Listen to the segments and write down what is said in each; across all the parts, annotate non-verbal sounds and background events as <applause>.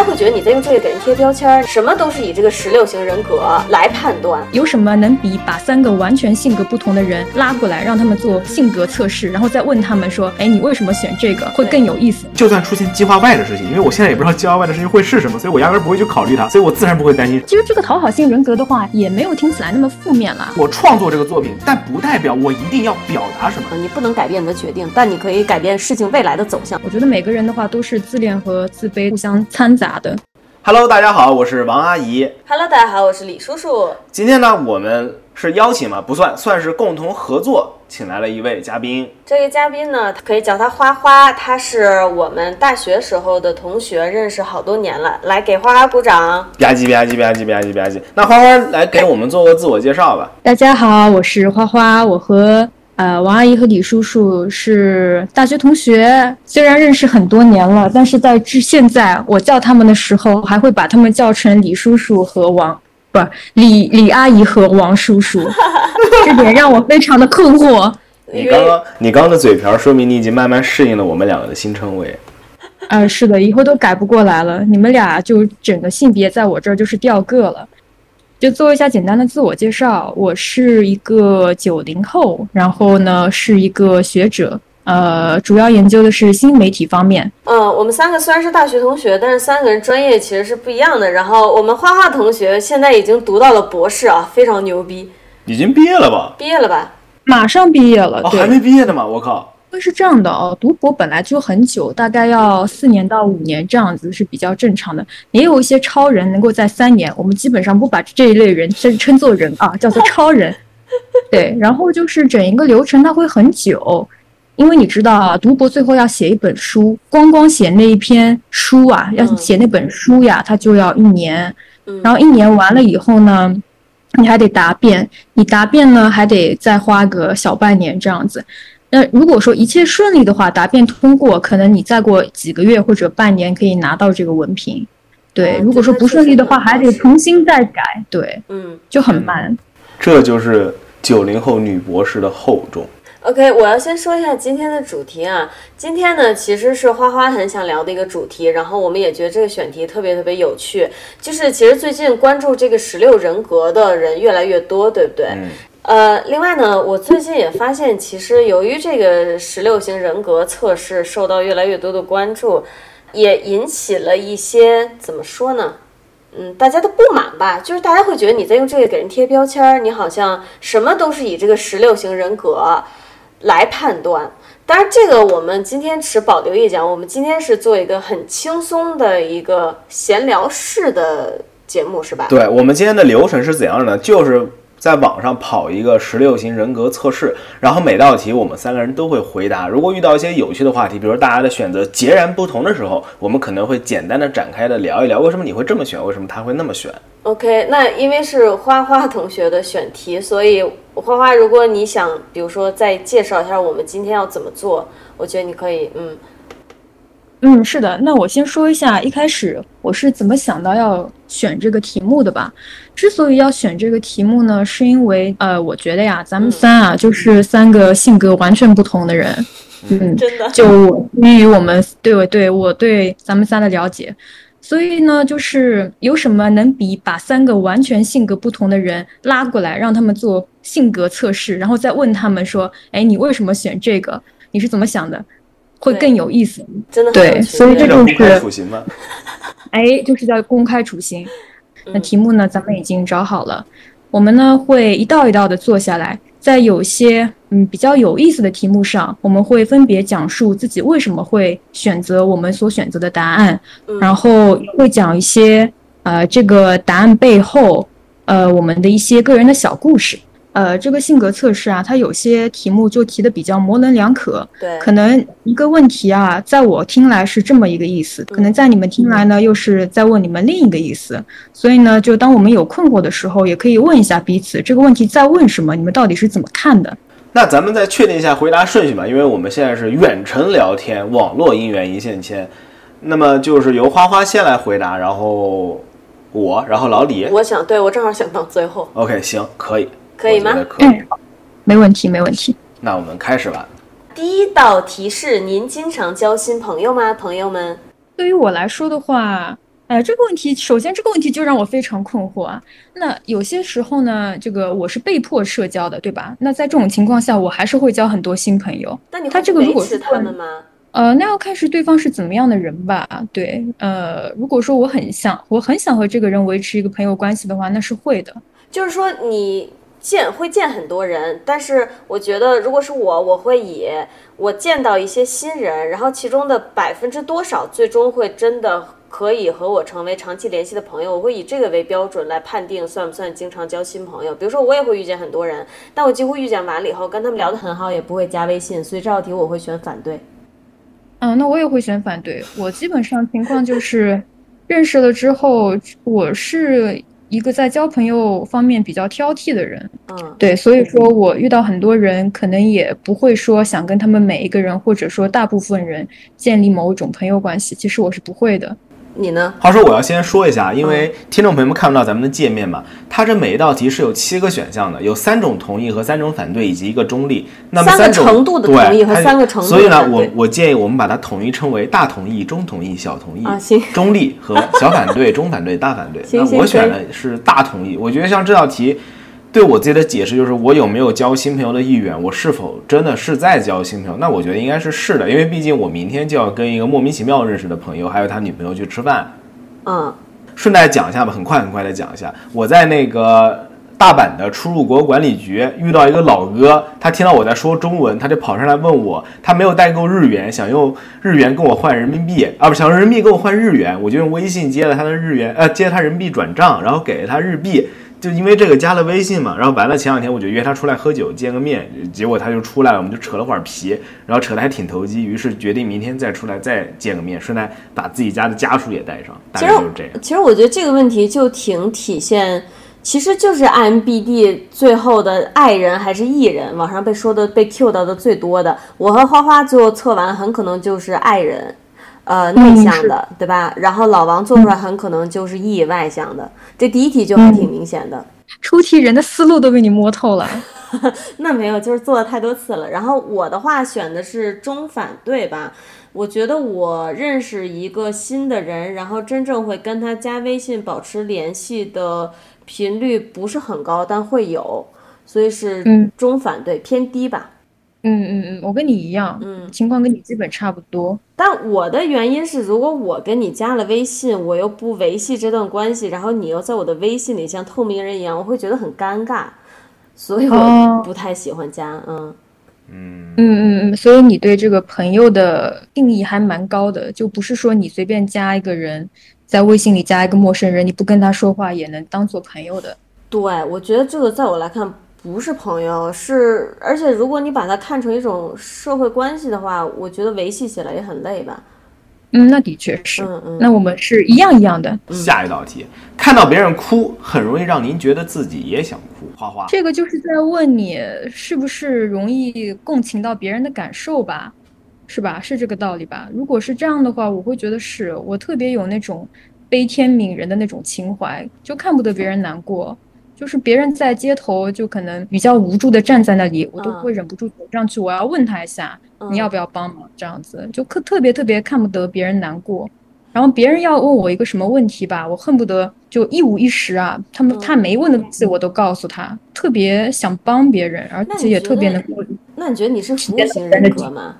家会觉得你在用这个给人贴标签，什么都是以这个十六型人格来判断。有什么能比把三个完全性格不同的人拉过来，让他们做性格测试，然后再问他们说，哎，你为什么选这个，会更有意思？就算出现计划外的事情，因为我现在也不知道计划外的事情会是什么，所以我压根不会去考虑它，所以我自然不会担心。其实这个讨好性人格的话，也没有听起来那么负面啦。我创作这个作品，但不代表我一定要表达什么。你不能改变你的决定，但你可以改变事情未来的走向。我觉得每个人的话都是自恋和自卑互相掺杂的。Hello，大家好，我是王阿姨。Hello，大家好，我是李叔叔。今天呢，我们是邀请嘛，不算，算是共同合作，请来了一位嘉宾。这位嘉宾呢，可以叫他花花，他是我们大学时候的同学，认识好多年了。来，给花花鼓掌。吧唧吧唧吧唧吧唧吧唧。那花花来给我们做个自我介绍吧。大家好，我是花花，我和呃王阿姨和李叔叔是大学同学，虽然认识很多年了，但是在至现在我叫他们的时候，还会把他们叫成李叔叔和王不李李阿姨和王叔叔，<laughs> 这点让我非常的困惑。你刚刚你刚刚的嘴瓢，说明你已经慢慢适应了我们两个的新称谓。呃，是的，以后都改不过来了。你们俩就整个性别在我这儿就是掉个了。就做一下简单的自我介绍，我是一个九零后，然后呢是一个学者，呃，主要研究的是新媒体方面。嗯，我们三个虽然是大学同学，但是三个人专业其实是不一样的。然后我们画画同学现在已经读到了博士啊，非常牛逼，已经毕业了吧？毕业了吧？马上毕业了，还，没毕业呢嘛？我靠！因为是这样的哦，读博本来就很久，大概要四年到五年这样子是比较正常的。也有一些超人能够在三年，我们基本上不把这一类人称称作人啊，叫做超人。<laughs> 对，然后就是整一个流程它会很久，因为你知道啊，读博最后要写一本书，光光写那一篇书啊，要嗯写那本书呀，它就要一年。嗯，然后一年完了以后呢，你还得答辩，你答辩呢还得再花个小半年这样子。那如果说一切顺利的话，答辩通过，可能你再过几个月或者半年可以拿到这个文凭。对，哦如果说不顺利的话，还得重新再改，对，嗯就很慢。这就是九零后女博士的厚重。，OK，我要先说一下今天的主题啊。今天呢，其实是花花很想聊的一个主题，然后我们也觉得这个选题特别特别有趣。就是其实最近关注这个十六人格的人越来越多，对不对？嗯，呃，另外呢，我最近也发现，其实由于这个十六型人格测试受到越来越多的关注，也引起了一些怎么说呢？嗯，大家的不满吧，就是大家会觉得你在用这个给人贴标签儿，你好像什么都是以这个十六型人格来判断。当然，这个我们今天持保留意见，我们今天是做一个很轻松的一个闲聊式的节目，是吧？对我们今天的流程是怎样的呢？就是在网上跑一个十六型人格测试，然后每道题我们三个人都会回答。如果遇到一些有趣的话题，比如大家的选择截然不同的时候，我们可能会简单的展开的聊一聊，为什么你会这么选，为什么他会那么选。OK，那因为是花花同学的选题，所以花花，如果你想，比如说再介绍一下我们今天要怎么做，我觉得你可以，嗯，嗯，是的，那我先说一下一开始我是怎么想到要选这个题目的吧。之所以要选这个题目呢，是因为呃，我觉得呀，咱们三啊，就是三个性格完全不同的人。嗯，真的，就我基于我们对我对我对咱们仨的了解，所以呢，就是有什么能比把三个完全性格不同的人拉过来，让他们做性格测试，然后再问他们说，哎，你为什么选这个？你是怎么想的？会更有意思。真的对所以这就是处刑吗？<laughs> 哎，就是在公开处刑。那嗯题目呢，咱们已经找好了，我们呢会一道一道的做下来，在有些嗯比较有意思的题目上，我们会分别讲述自己为什么会选择我们所选择的答案，嗯然后会讲一些呃这个答案背后呃我们的一些个人的小故事。呃，这个性格测试啊，它有些题目就提的比较模棱两可，对，可能一个问题啊，在我听来是这么一个意思，可能在你们听来呢，又是在问你们另一个意思。所以呢，就当我们有困惑的时候，也可以问一下彼此，这个问题在问什么？你们到底是怎么看的？那咱们再确定一下回答顺序吧，因为我们现在是远程聊天，网络姻缘一线牵。那么就是由花花先来回答，然后我，然后老李。我想，对我正好想到最后，OK，行，可以，可以吗。嗯，没问题，没问题。那我们开始吧。第一道题是：您经常交新朋友吗？朋友们，对于我来说的话，呃，这个问题，首先这个问题就让我非常困惑啊。那有些时候呢，这个我是被迫社交的，对吧？那在这种情况下，我还是会交很多新朋友。那你他这个如果是他们吗？呃，那要看是对方是怎么样的人吧。对，呃，如果说我很想，我很想和这个人维持一个朋友关系的话，那是会的。就是说你见会见很多人，但是我觉得如果是我，我会以我见到一些新人，然后其中的百分之多少最终会真的。可以和我成为长期联系的朋友，我会以这个为标准来判定算不算经常交新朋友。比如说，我也会遇见很多人，但我几乎遇见完了以后，跟他们聊得很好，也不会加微信。所以这道题我会选反对。嗯，那我也会选反对。我基本上情况就是认识了之后，我是。一个在交朋友方面比较挑剔的人，嗯，对，所以说我遇到很多人，可能也不会说想跟他们每一个人，或者说大部分人建立某种朋友关系，其实我是不会的。你呢？话说我要先说一下，因为听众朋友们看不到咱们的界面嘛，它这每一道题是有七个选项的，有三种同意和三种反对，以及一个中立。那么三个程度的同意和三个程度所以呢，我我建议我们把它统一称为大同意、中同意、小同意中立和小反对、<laughs> 中反对、大反对。那我选的是大同意。我觉得像这道题。对我自己的解释就是，我有没有交新朋友的意愿？我是否真的是在交新朋友？那我觉得应该是是的，因为毕竟我明天就要跟一个莫名其妙认识的朋友，还有他女朋友去吃饭。嗯，顺带讲一下吧，很快很快的讲一下。我在那个大阪的出入国管理局遇到一个老哥，他听到我在说中文，他就跑上来问我，他没有带够日元，想用日元跟我换人民币，啊不，想用人民币跟我换日元，我就用微信接了他的日元，呃，接他人民币转账，然后给了他日币。就因为这个加了微信嘛，然后完了前两天我就约他出来喝酒见个面，结果他就出来了，我们就扯了会儿皮，然后扯得还挺投机，于是决定明天再出来再见个面，顺带把自己家的家属也带上。大概就是这样。其实我觉得这个问题就挺体现，其实就是 IMBD 最后的爱人还是艺人，网上被说的被 Q 到的最多的，我和花花最后测完很可能就是爱人。呃，内向的，对吧？然后老王做出来很可能就是 E 外向的，这第一题就还挺明显的。出题人的思路都被你摸透了。<laughs> 那没有，就是做了太多次了。然后我的话选的是中反对吧？我觉得我认识一个新的人，然后真正会跟他加微信保持联系的频率不是很高，但会有，所以是中反对偏低吧。嗯嗯嗯，我跟你一样，嗯，情况跟你基本差不多。但我的原因是，如果我跟你加了微信，我又不维系这段关系，然后你又在我的微信里像透明人一样，我会觉得很尴尬，所以我不太喜欢加。嗯嗯嗯嗯，所以你对这个朋友的定义还蛮高的，就不是说你随便加一个人，在微信里加一个陌生人，你不跟他说话也能当做朋友的。对，我觉得这个在我来看。不是朋友，是而且如果你把它看成一种社会关系的话，我觉得维系起来也很累吧。嗯，那的确是。嗯嗯。那我们是一样一样的。下一道题，看到别人哭，很容易让您觉得自己也想哭。花花，这个就是在问你是不是容易共情到别人的感受吧？是吧？是这个道理吧？如果是这样的话，我会觉得是我特别有那种悲天悯人的那种情怀，就看不得别人难过。就是别人在街头就可能比较无助的站在那里，我都会忍不住走上去，我要问他一下，你要不要帮忙？这样子就特特别特别看不得别人难过，然后别人要问我一个什么问题吧，我恨不得就一五一十啊，他们他没问的东西我都告诉他，特别想帮别人，而且也特别能够。那你觉得你是服务型人格吗？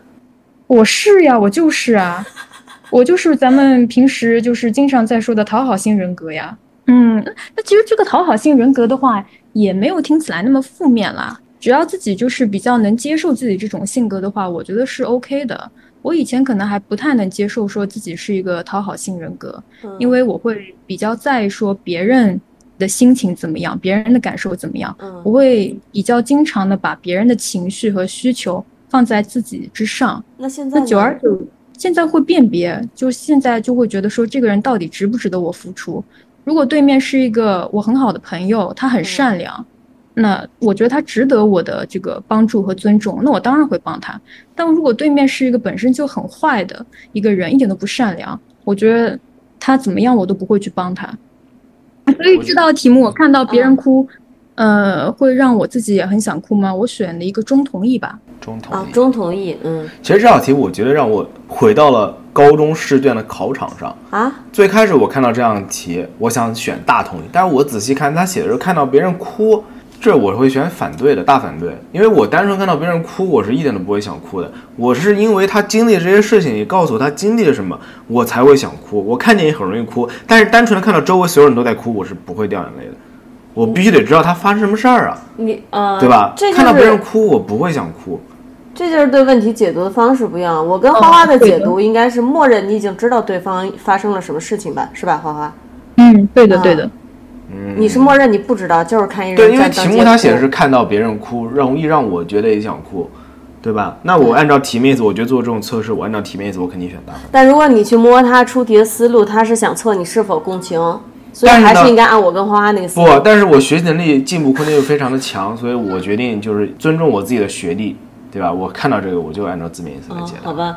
我是呀，我就是啊，<laughs> 我就是咱们平时就是经常在说的讨好型人格呀。嗯，那其实这个讨好性人格的话，也没有听起来那么负面啦。只要自己就是比较能接受自己这种性格的话，我觉得是 OK 的。我以前可能还不太能接受说自己是一个讨好性人格，因为我会比较在意说别人的心情怎么样，别人的感受怎么样。我会比较经常的把别人的情绪和需求放在自己之上。那现在，那久而久，现在会辨别，就现在就会觉得说这个人到底值不值得我付出。如果对面是一个我很好的朋友，他很善良，那我觉得他值得我的这个帮助和尊重，那我当然会帮他。但如果对面是一个本身就很坏的一个人，一点都不善良，我觉得他怎么样我都不会去帮他。所以这道题目，我看到别人哭，呃，会让我自己也很想哭吗？我选了一个中同意吧。中同意，中同意，嗯。其实这道题，我觉得让我回到了。高中试卷的考场上。啊，最开始我看到这样题，我想选大同意，但是我仔细看他写的时候，看到别人哭，这我会选反对的，大反对，因为我单纯看到别人哭，我是一点都不会想哭的。我是因为他经历这些事情，你告诉我他经历了什么，我才会想哭。我看见也很容易哭，但是单纯的看到周围所有人都在哭，我是不会掉眼泪的。我必须得知道他发生什么事儿啊，你呃，对吧？这就看到别人哭，我不会想哭。这就是对问题解读的方式不一样。我跟花花的解读应该是默认你已经知道对方发生了什么事情吧，是吧，花花？嗯，对的啊对的。嗯你是默认你不知道，就是看一人对，因为题目他写的是看到别人哭，容易让我觉得也想哭，对吧？那我按照题面意思，我觉得做这种测试，我按照题面意思，我肯定选大分。但如果你去摸他出题的思路，他是想测你是否共情，所以还是应该按我跟花花那个思路。不，但是我学习能力进步空间又非常的强，所以我决定就是尊重我自己的学历，对吧？我看到这个，我就按照字面意思来哦解，答。好吧，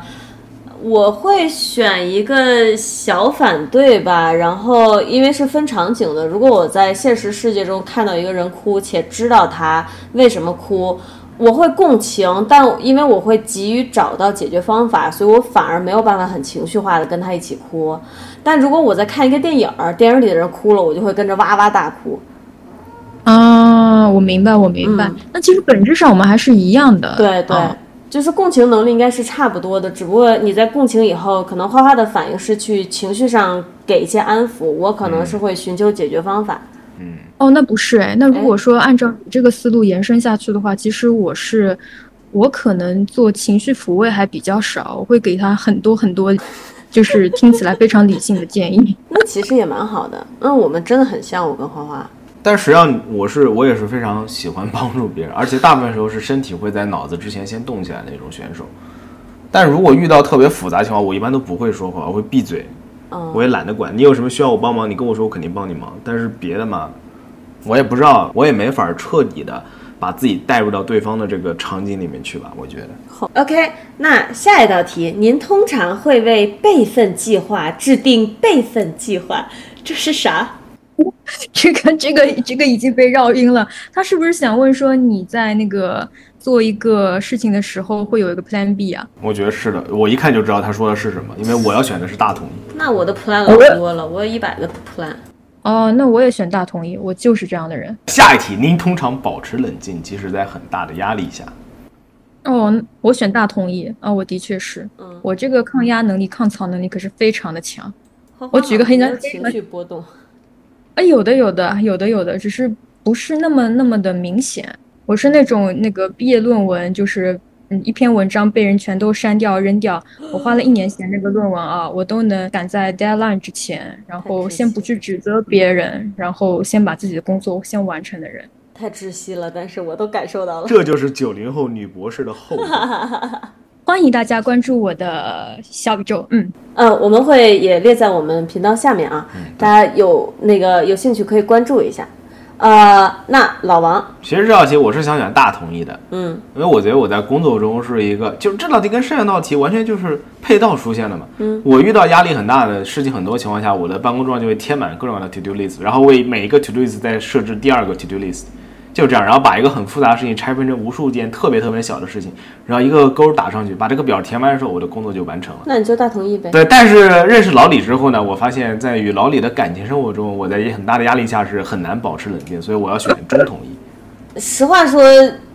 我会选一个小反对吧。然后因为是分场景的，如果我在现实世界中看到一个人哭，且知道他为什么哭。我会共情，但因为我会急于找到解决方法，所以我反而没有办法很情绪化的跟他一起哭。但如果我在看一个电影，电影里的人哭了，我就会跟着哇哇大哭。啊，我明白，我明白。嗯那其实本质上我们还是一样的。对对，啊就是共情能力应该是差不多的，只不过你在共情以后，可能花花的反应是去情绪上给一些安抚，我可能是会寻求解决方法。哦，那不是哎。那如果说按照你这个思路延伸下去的话，其实我是，我可能做情绪抚慰还比较少，我会给他很多很多，就是听起来非常理性的建议。<laughs> 那其实也蛮好的，嗯，我们真的很像，我跟花花。但实际上，我是我也是非常喜欢帮助别人，而且大部分时候是身体会在脑子之前先动起来的那种选手。但如果遇到特别复杂情况，我一般都不会说话，我会闭嘴，嗯我也懒得管。你有什么需要我帮忙，你跟我说，我肯定帮你忙。但是别的嘛，我也不知道，我也没法彻底的把自己带入到对方的这个场景里面去吧。我觉得，好，OK，那下一道题，您通常会为备份计划制定备份计划，这是啥？<laughs> 这个这个这个已经被绕晕了。他是不是想问说你在那个做一个事情的时候会有一个 Plan B 啊？我觉得是的，我一看就知道他说的是什么，因为我要选的是大统一。那我的 plan 老多了，我有一百个 plan。哦，那我也选大同意，我就是这样的人。下一题，您通常保持冷静，即使在很大的压力下。哦，我选大同意啊、我的确是，嗯我这个抗压能力、抗草能力可是非常的强。我举个很没有简情绪波动。啊，有的有的有的有的，只是不是那么那么的明显。我是那种那个毕业论文，就是嗯一篇文章被人全都删掉扔掉，<gasps> 我花了一年写那个论文啊，我都能赶在 deadline 之前，然后先不去指责别人，然后先把自己的工作先完成的人。太窒息了，但是我都感受到了。这就是九零后女博士的后果。<laughs> 欢迎大家关注我的小宇宙，嗯，嗯，我们会也列在我们频道下面啊，大家有那个有兴趣可以关注一下。呃，那老王，其实这道题我是想选大同意的，嗯。因为我觉得我在工作中是一个，就这道题跟上一道题完全就是配套出现的嘛。嗯，我遇到压力很大的事情很多情况下，我的办公桌上就会贴满各种各样的 to do list，然后为每一个 to do list 再设置第二个 to do list，就这样，然后把一个很复杂的事情拆分成无数件特别特别小的事情，然后一个勾打上去，把这个表填完的时候，我的工作就完成了。那你就大同意呗。对，但是认识老李之后呢，我发现，在与老李的感情生活中，我在一很大的压力下是很难保持冷静，所以我要选中统一。实话说，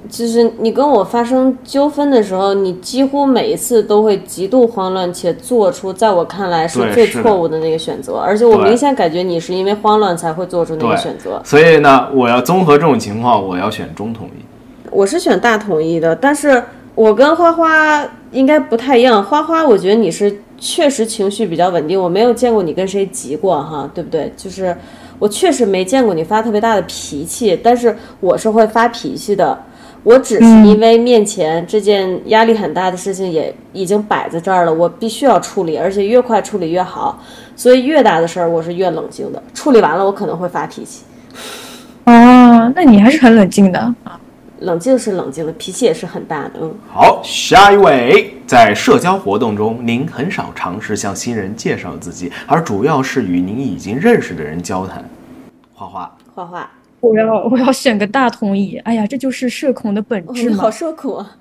就是你跟我发生纠纷的时候，你几乎每一次都会极度慌乱，且做出在我看来是最错误的那个选择，而且我明显感觉你是因为慌乱才会做出那个选择。所以呢，我要综合这种情况，我要选中统一。我是选大统一的，但是我跟花花应该不太一样。花花，我觉得你是确实情绪比较稳定，我没有见过你跟谁急过哈，对不对？就是我确实没见过你发特别大的脾气，但是我是会发脾气的。我只是因为面前这件压力很大的事情也已经摆在这儿了，我必须要处理，而且越快处理越好。所以越大的事儿我是越冷静的，处理完了我可能会发脾气。哦，那你还是很冷静的啊。冷静是冷静的，脾气也是很大的，嗯。好，下一位，在社交活动中，您很少尝试向新人介绍自己，而主要是与您已经认识的人交谈。花花，画画，我要我要选个大同意。哎呀，这就是社恐的本质好。社恐啊！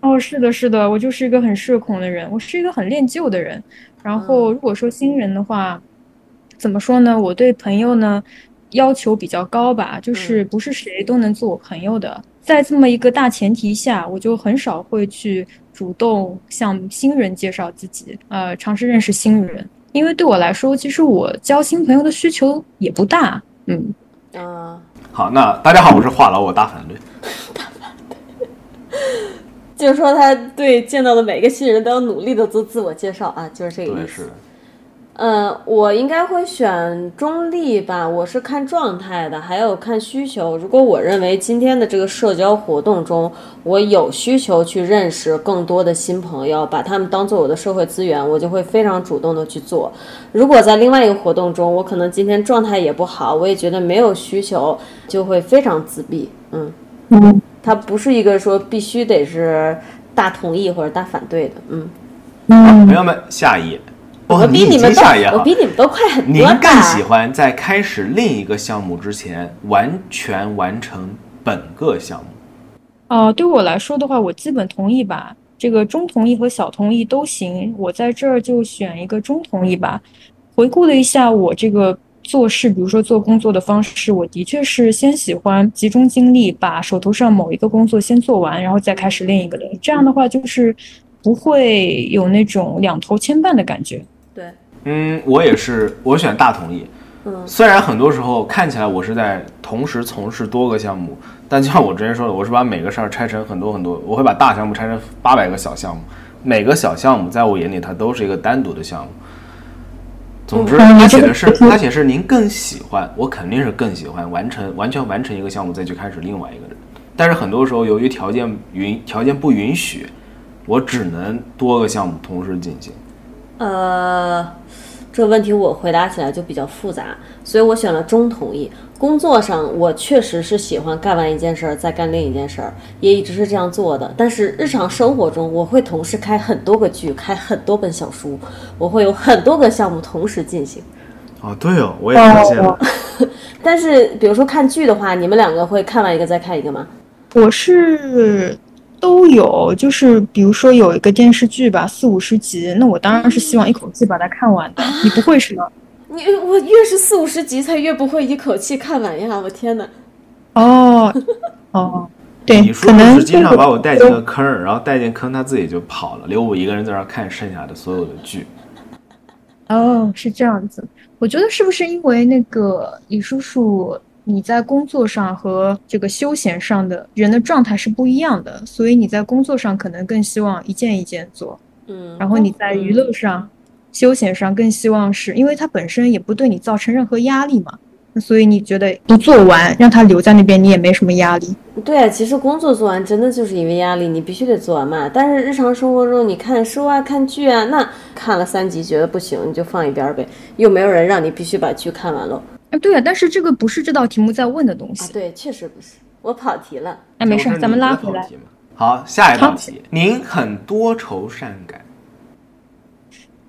哦，是的，是的，我就是一个很社恐的人，我是一个很恋旧的人。然后如果说新人的话，怎么说呢？我对朋友呢要求比较高吧，就是不是谁都能做我朋友的。在这么一个大前提下，我就很少会去主动向新人介绍自己，呃，尝试认识新人。因为对我来说，其实我交新朋友的需求也不大。嗯，啊，好，那大家好，我是话痨，我大反对。<laughs> 就是说他对见到的每个新人都要努力的做自我介绍啊，就是这个对，意思。是的。嗯，我应该会选中立吧，我是看状态的，还有看需求。如果我认为今天的这个社交活动中，我有需求去认识更多的新朋友，把他们当做我的社会资源，我就会非常主动的去做。如果在另外一个活动中，我可能今天状态也不好，我也觉得没有需求，就会非常自闭。嗯，嗯它不是一个说必须得是大同意或者大反对的。嗯，嗯朋友们，下一页。我比你们都我比。你们都快很多您多更喜。欢在开始另一个项目之前完全完成本个项目？哦，对我来说的话，我基本同意吧。这个中同意和小同意都行，我在这儿就选一个中同意吧。回顾了一下我这个做事，比如说做工作的方式，我的确是先喜欢集中精力把手头上某一个工作先做完，然后再开始另一个的。这样的话，就是不会有那种两头牵绊的感觉。对，嗯，我也是，我选大同意。嗯虽然很多时候看起来我是在同时从事多个项目，但就像我之前说的，我是把每个事儿拆成很多很多，我会把大项目拆成八百个小项目，每个小项目在我眼里它都是一个单独的项目。总之，嗯他写的是这个他写是您更喜欢，我肯定是更喜欢完成完全完成一个项目再去开始另外一个人。但是很多时候由于条件允条件不允许，我只能多个项目同时进行。呃，这个问题我回答起来就比较复杂，所以我选了中同意。工作上，我确实是喜欢干完一件事儿再干另一件事儿，也一直是这样做的。但是日常生活中，我会同时开很多个剧，开很多本小书，我会有很多个项目同时进行。哦，对哦，我也发现了。哦但是，比如说看剧的话，你们两个会看完一个再看一个吗？我是都有，就是比如说有一个电视剧吧，四五十集，那我当然是希望一口气把它看完的。你不会是吗？你我越是四五十集，才越不会一口气看完呀！我天哪！哦，哦，对李，叔可能是经常把我带进个坑儿，然后带进坑他自己就跑了，留我一个人在那儿看剩下的所有的剧。哦，是这样子。我觉得是不是因为那个李叔叔你在工作上和这个休闲上的人的状态是不一样的，所以你在工作上可能更希望一件一件做，嗯，然后你在娱乐上、休闲上更希望是因为它本身也不对你造成任何压力嘛，所以你觉得不做完让它留在那边，你也没什么压力。对啊，其实工作做完真的就是因为压力，你必须得做完嘛。但是日常生活中，你看书啊、看剧啊，那看了三集觉得不行，你就放一边儿呗，又没有人让你必须把剧看完喽。啊，对啊，但是这个不是这道题目在问的东啊，西。对，确实不是，我跑题了。哎，没事咱们拉回来。好，下一道题，您很多愁善感。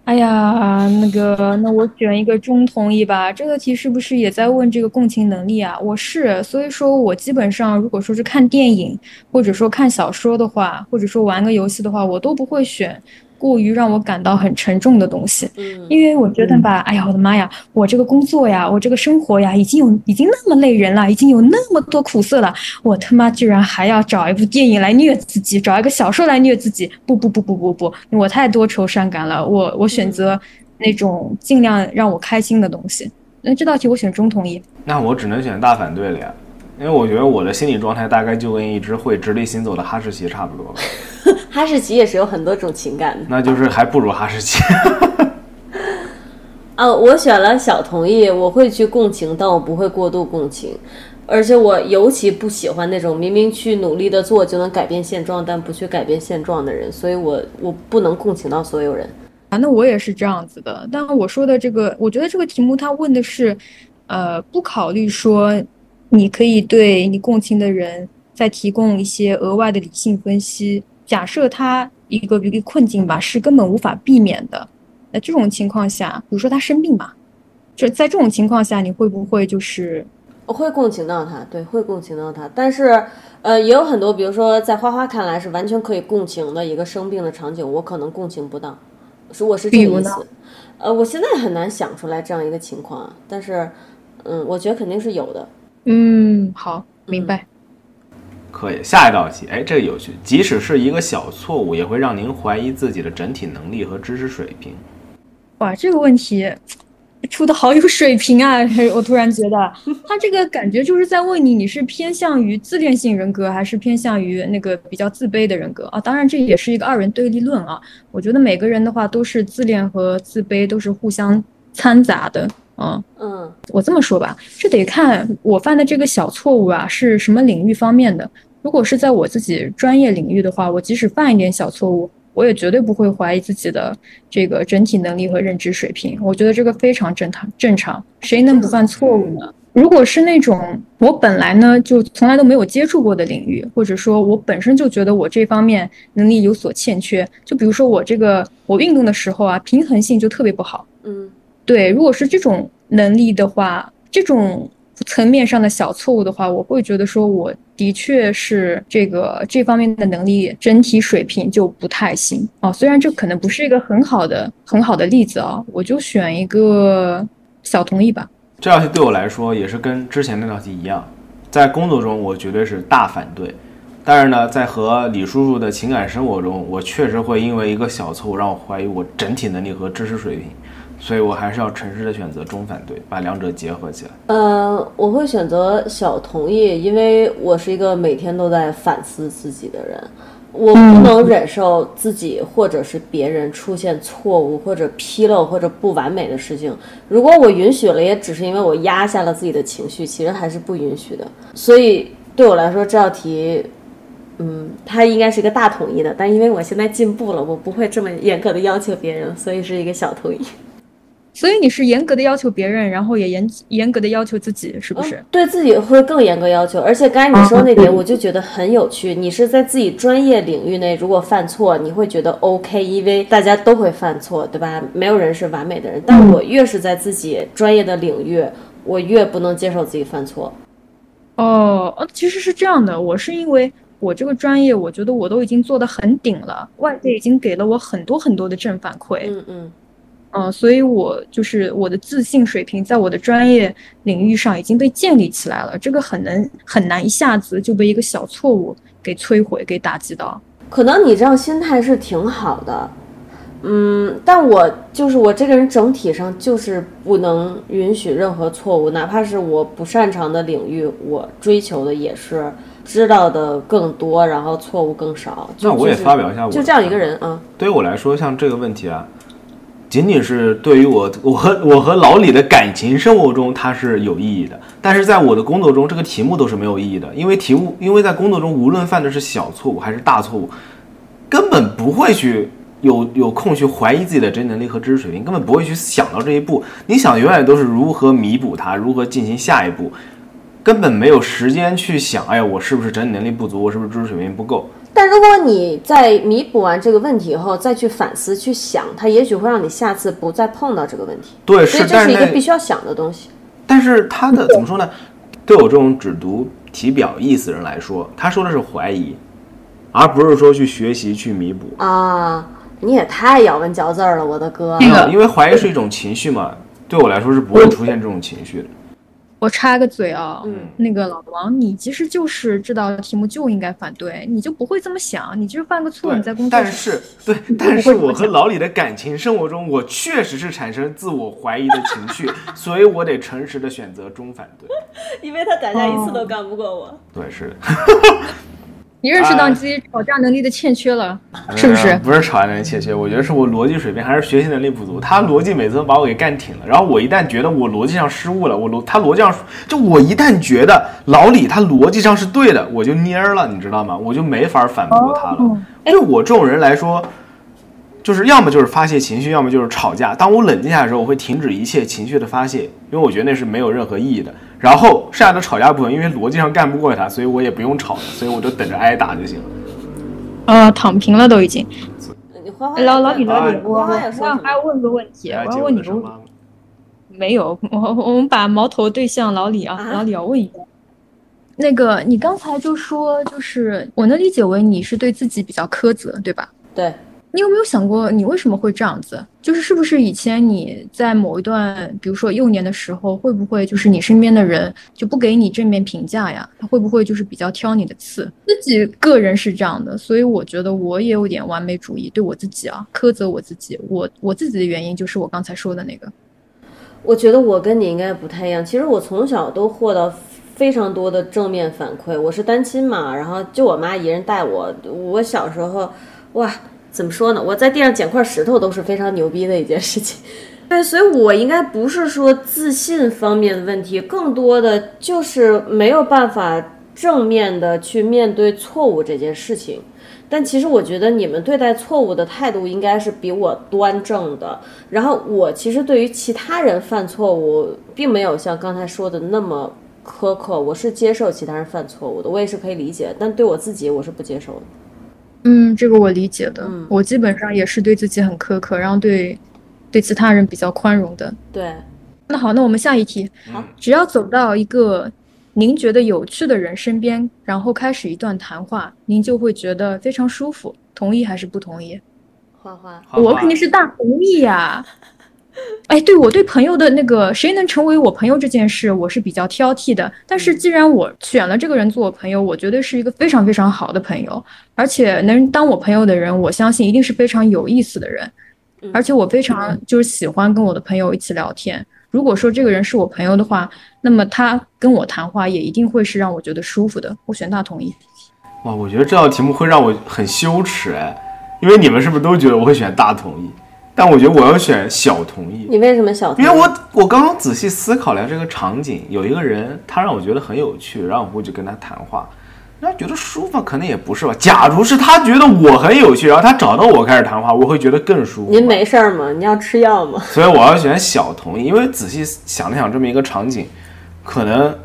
哎呀，那个，那我选一个中同意吧。这个题是不是也在问这个共情能力啊？我是，所以说我基本上如果说是看电影，或者说看小说的话，或者说玩个游戏的话，我都不会选过于让我感到很沉重的东西。嗯，因为我觉得吧，哎呀，我的妈呀，我这个工作呀，我这个生活呀，已经有已经那么累人了，已经有那么多苦涩了，我他妈居然还要找一部电影来虐自己，找一个小说来虐自己，不不不不不不，我太多愁善感了，我我选择那种尽量让我开心的东西。那这道题我选中同意。那我只能选大反对了呀，因为我觉得我的心理状态大概就跟一只会直立行走的哈士奇差不多，<laughs> 哈士奇也是有很多种情感的。那就是还不如哈士奇。啊，<laughs> 我选了小同意，我会去共情，但我不会过度共情，而且我尤其不喜欢那种明明去努力的做就能改变现状，但不去改变现状的人，所以我我不能共情到所有人。啊，那我也是这样子的。但我说的这个，我觉得这个题目他问的是，呃，不考虑说你可以对你共情的人再提供一些额外的理性分析。假设他一个一个困境吧，是根本无法避免的，那这种情况下，比如说他生病吧，就在这种情况下，你会不会就是我会共情到他，对，会共情到他。但是，呃，也有很多，比如说在花花看来是完全可以共情的一个生病的场景，我可能共情不到，是我是这个意思。呃，我现在很难想出来这样一个情况啊，但是，嗯，我觉得肯定是有的。嗯，好，明白。可以，下一道题，哎，这个有趣。即使是一个小错误，也会让您怀疑自己的整体能力和知识水平。哇，这个问题出的好有水平啊！<laughs> 我突然觉得，他这个感觉就是在问你，你是偏向于自恋性人格，还是偏向于那个比较自卑的人格啊？当然，这也是一个二元对立论啊。我觉得每个人的话都是自恋和自卑都是互相掺杂的，嗯。嗯我这么说吧，这得看我犯的这个小错误啊是什么领域方面的。如果是在我自己专业领域的话，我即使犯一点小错误，我也绝对不会怀疑自己的这个整体能力和认知水平。我觉得这个非常正常，正常，谁能不犯错误呢？如果是那种我本来呢就从来都没有接触过的领域，或者说我本身就觉得我这方面能力有所欠缺，就比如说我这个我运动的时候啊，平衡性就特别不好。嗯对，如果是这种能力的话，这种层面上的小错误的话，我会觉得说我的确是这个这方面的能力整体水平就不太行哦。虽然这可能不是一个很好的很好的例子啊，我就选一个小同意吧。这道题对我来说也是跟之前那道题一样，在工作中我绝对是大反对，但是呢，在和李叔叔的情感生活中，我确实会因为一个小错误让我怀疑我整体能力和知识水平，所以我还是要诚实的选择中反对，把两者结合起来。呃，我会选择小同意，因为我是一个每天都在反思自己的人，我不能忍受自己或者是别人出现错误或者纰漏或者不完美的事情。如果我允许了，也只是因为我压下了自己的情绪，其实还是不允许的。所以对我来说，这道题。嗯，它应该是一个大统一的，但因为我现在进步了，我不会这么严格的要求别人，所以是一个小统一。所以你是严格的要求别人，然后也严严格的要求自己，是不是？嗯对自己会更严格要求，而且刚才你说那点，我就觉得很有趣。你是在自己专业领域内，如果犯错，你会觉得 OK，因为大家都会犯错，对吧？没有人是完美的人。但我越是在自己专业的领域，我越不能接受自己犯错。哦，呃，其实是这样的，我是因为我这个专业，我觉得我都已经做得很顶了，外界已经给了我很多很多的正反馈，嗯嗯嗯、所以我就是我的自信水平在我的专业领域上已经被建立起来了，这个很难很难一下子就被一个小错误给摧毁、给打击到。可能你这样心态是挺好的，嗯，但我就是我这个人整体上就是不能允许任何错误，哪怕是我不擅长的领域，我追求的也是知道的更多，然后错误更少。就那我也发表一下我就这样一个人啊，对于我来说，像这个问题啊，仅仅是对于我我和我和老李的感情生活中它是有意义的，但是在我的工作中，这个题目都是没有意义的，因为题目因为在工作中，无论犯的是小错误还是大错误，根本不会去有有空去怀疑自己的真能力和知识水平，根本不会去想到这一步。你想永远都是如何弥补它，如何进行下一步，根本没有时间去想，哎呀，我是不是整体能力不足，我是不是知识水平不够？但如果你在弥补完这个问题以后，再去反思、去想，它也许会让你下次不再碰到这个问题。对，是，所以这是一个必须要想的东西。但是他的怎么说呢？对我这种只读体表意思的人来说，他说的是怀疑，而不是说去学习去弥补。啊，你也太咬文嚼字儿了，我的哥。因为怀疑是一种情绪嘛，对我来说是不会出现这种情绪的。我插个嘴啊，嗯那个老王，你其实就是这道题目就应该反对，你就不会这么想，你就是犯个错，你在工作但是对，但是我和老李的感情生活中，我确实是产生自我怀疑的情绪，<laughs> 所以我得诚实的选择中反对。<laughs> 因为他打架一次都干不过我。对，是的，你认识到哎你自己吵架能力的欠缺了，是不是呃？不是吵架能力欠缺，我觉得是我逻辑水平还是学习能力不足。他逻辑每次都把我给干挺了，然后我一旦觉得我逻辑上失误了，我逻他逻辑上就我一旦觉得老李他逻辑上是对的，我就蔫儿了，你知道吗？我就没法反驳他了。哦对我这种人来说，就是要么就是发泄情绪，要么就是吵架。当我冷静下来的时候，我会停止一切情绪的发泄，因为我觉得那是没有任何意义的。然后剩下的吵架部分，因为逻辑上干不过他，所以我也不用吵了，所以我就等着挨打就行了。呃，躺平了都已经。老老李老李哎，我还要问个问题，我要问你个问题，接我的伤疤没有，我我们把矛头对向老李啊，啊老李要问一下，那个你刚才就说，就是我能理解为你是对自己比较苛责，对吧？对，你有没有想过，你为什么会这样子？就是是不是以前你在某一段，比如说幼年的时候，会不会就是你身边的人就不给你正面评价呀？他会不会就是比较挑你的刺？自己个人是这样的，所以我觉得我也有点完美主义，对我自己啊，苛责我自己。我我自己的原因就是我刚才说的那个。我觉得我跟你应该不太一样。其实我从小都获得非常多的正面反馈。我是单亲嘛，然后就我妈一人带我。我小时候，哇，怎么说呢？我在地上捡块石头都是非常牛逼的一件事情。对，所以我应该不是说自信方面的问题，更多的就是没有办法正面的去面对错误这件事情。但其实我觉得你们对待错误的态度应该是比我端正的。然后我其实对于其他人犯错误，并没有像刚才说的那么苛刻，我是接受其他人犯错误的，我也是可以理解。但对我自己，我是不接受的。嗯，这个我理解的。我基本上也是对自己很苛刻，然后对对其他人比较宽容的。对，那好，那我们下一题。好，只要走到一个您觉得有趣的人身边，然后开始一段谈话，您就会觉得非常舒服。同意还是不同意？花花，我肯定是大同意呀、<laughs> 哎，对我对朋友的那个谁能成为我朋友这件事，我是比较挑剔的。但是既然我选了这个人做我朋友，我觉得是一个非常非常好的朋友，而且能当我朋友的人，我相信一定是非常有意思的人。而且我非常就是喜欢跟我的朋友一起聊天。如果说这个人是我朋友的话，那么他跟我谈话也一定会是让我觉得舒服的。我选大同意。哇，我觉得这道题目会让我很羞耻哎，因为你们是不是都觉得我会选大同意？但我觉得我要选小同意，你为什么小同意？因为我我刚刚仔细思考了这个场景，有一个人他让我觉得很有趣，然后我会去跟他谈话，那觉得舒服可能也不是吧。假如是他觉得我很有趣，然后他找到我开始谈话，我会觉得更舒服。您没事儿吗？你要吃药吗？所以我要选小同意，因为仔细想了想这么一个场景，可能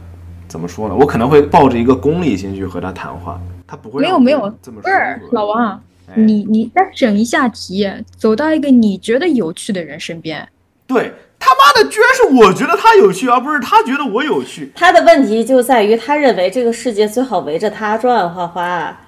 怎么说呢？我可能会抱着一个功利心去和他谈话，他不会没有没有，这么不是老王你你再整一下题，走到一个你觉得有趣的人身边，对他妈的，居然是我觉得他有趣，而不是他觉得我有趣。他的问题就在于他认为这个世界最好围着他转，花花。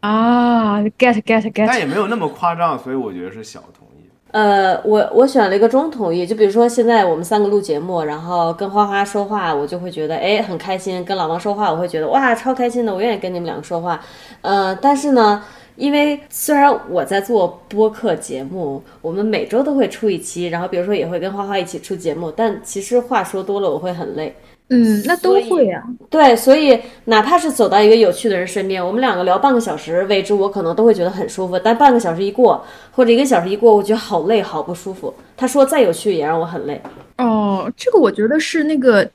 啊，get get get，但也没有那么夸张，所以我觉得是小同意。呃，我我选了一个中同意，就比如说现在我们三个录节目，然后跟花花说话，我就会觉得哎很开心；跟老王说话，我会觉得哇超开心的，我愿意跟你们两个说话。呃，但是呢，因为虽然我在做播客节目，我们每周都会出一期，然后比如说也会跟花花一起出节目，但其实话说多了我会很累。嗯，那都会啊。对，所以哪怕是走到一个有趣的人身边，我们两个聊半个小时为止，我可能都会觉得很舒服。但半个小时一过，或者一个小时一过，我觉得好累，好不舒服。他说再有趣也让我很累。哦，这个我觉得是那个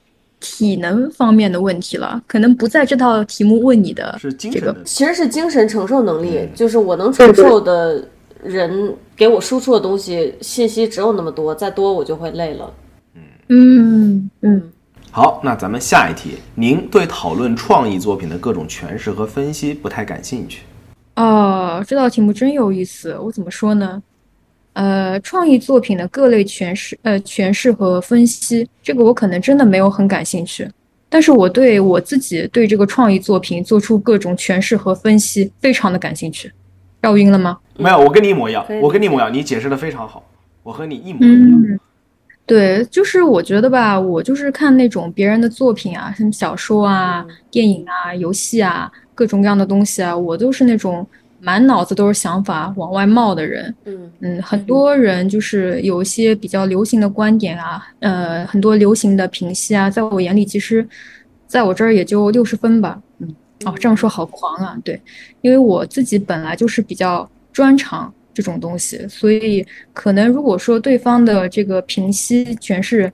体能方面的问题了，可能不在这套题目问你的是精这个神的。其实是精神承受能力，嗯就是我能承受的人给我输出的东西信息只有那么多，再多我就会累了。嗯嗯嗯，好，那咱们下一题，您对讨论创意作品的各种诠释和分析不太感兴趣。哦，这道题目真有意思。我怎么说呢？呃，创意作品的各类诠释、呃诠释和分析，这个我可能真的没有很感兴趣。但是我对我自己对这个创意作品做出各种诠释和分析，非常的感兴趣。绕晕了吗？没有，我跟你一模一样，我跟你一模一样，你解释的非常好，我和你一模一样。嗯，对，就是我觉得吧，我就是看那种别人的作品啊，什么小说啊、电影啊、游戏啊，各种各样的东西啊，我都是那种满脑子都是想法往外冒的人。嗯嗯，很多人就是有一些比较流行的观点啊，呃，很多流行的评析啊，在我眼里其实，在我这儿也就六十分吧。嗯，哦，这样说好狂啊，对，因为我自己本来就是比较专长这种东西，所以可能如果说对方的这个评析全是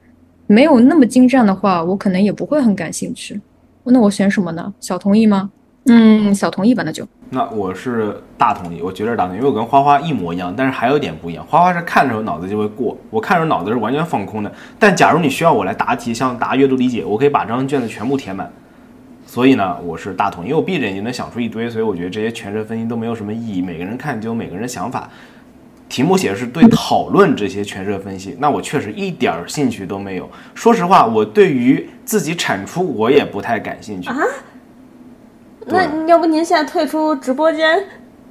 没有那么精湛的话，我可能也不会很感兴趣。那我选什么呢？小同意吗？嗯，小同意吧，那就。那我是大同意，我绝对大同意，因为我跟花花一模一样，但是还有一点不一样。花花是看着脑子就会过，我看着脑子是完全放空的。但假如你需要我来答题，像答阅读理解，我可以把这张卷子全部填满。所以呢，我是大同意，因为我闭着眼睛能想出一堆，所以我觉得这些全身分析都没有什么意义。每个人看就有每个人想法。题目写的是对讨论这些全社分析，那我确实一点儿兴趣都没有。说实话，我对于自己产出我也不太感兴趣啊。那要不您现在退出直播间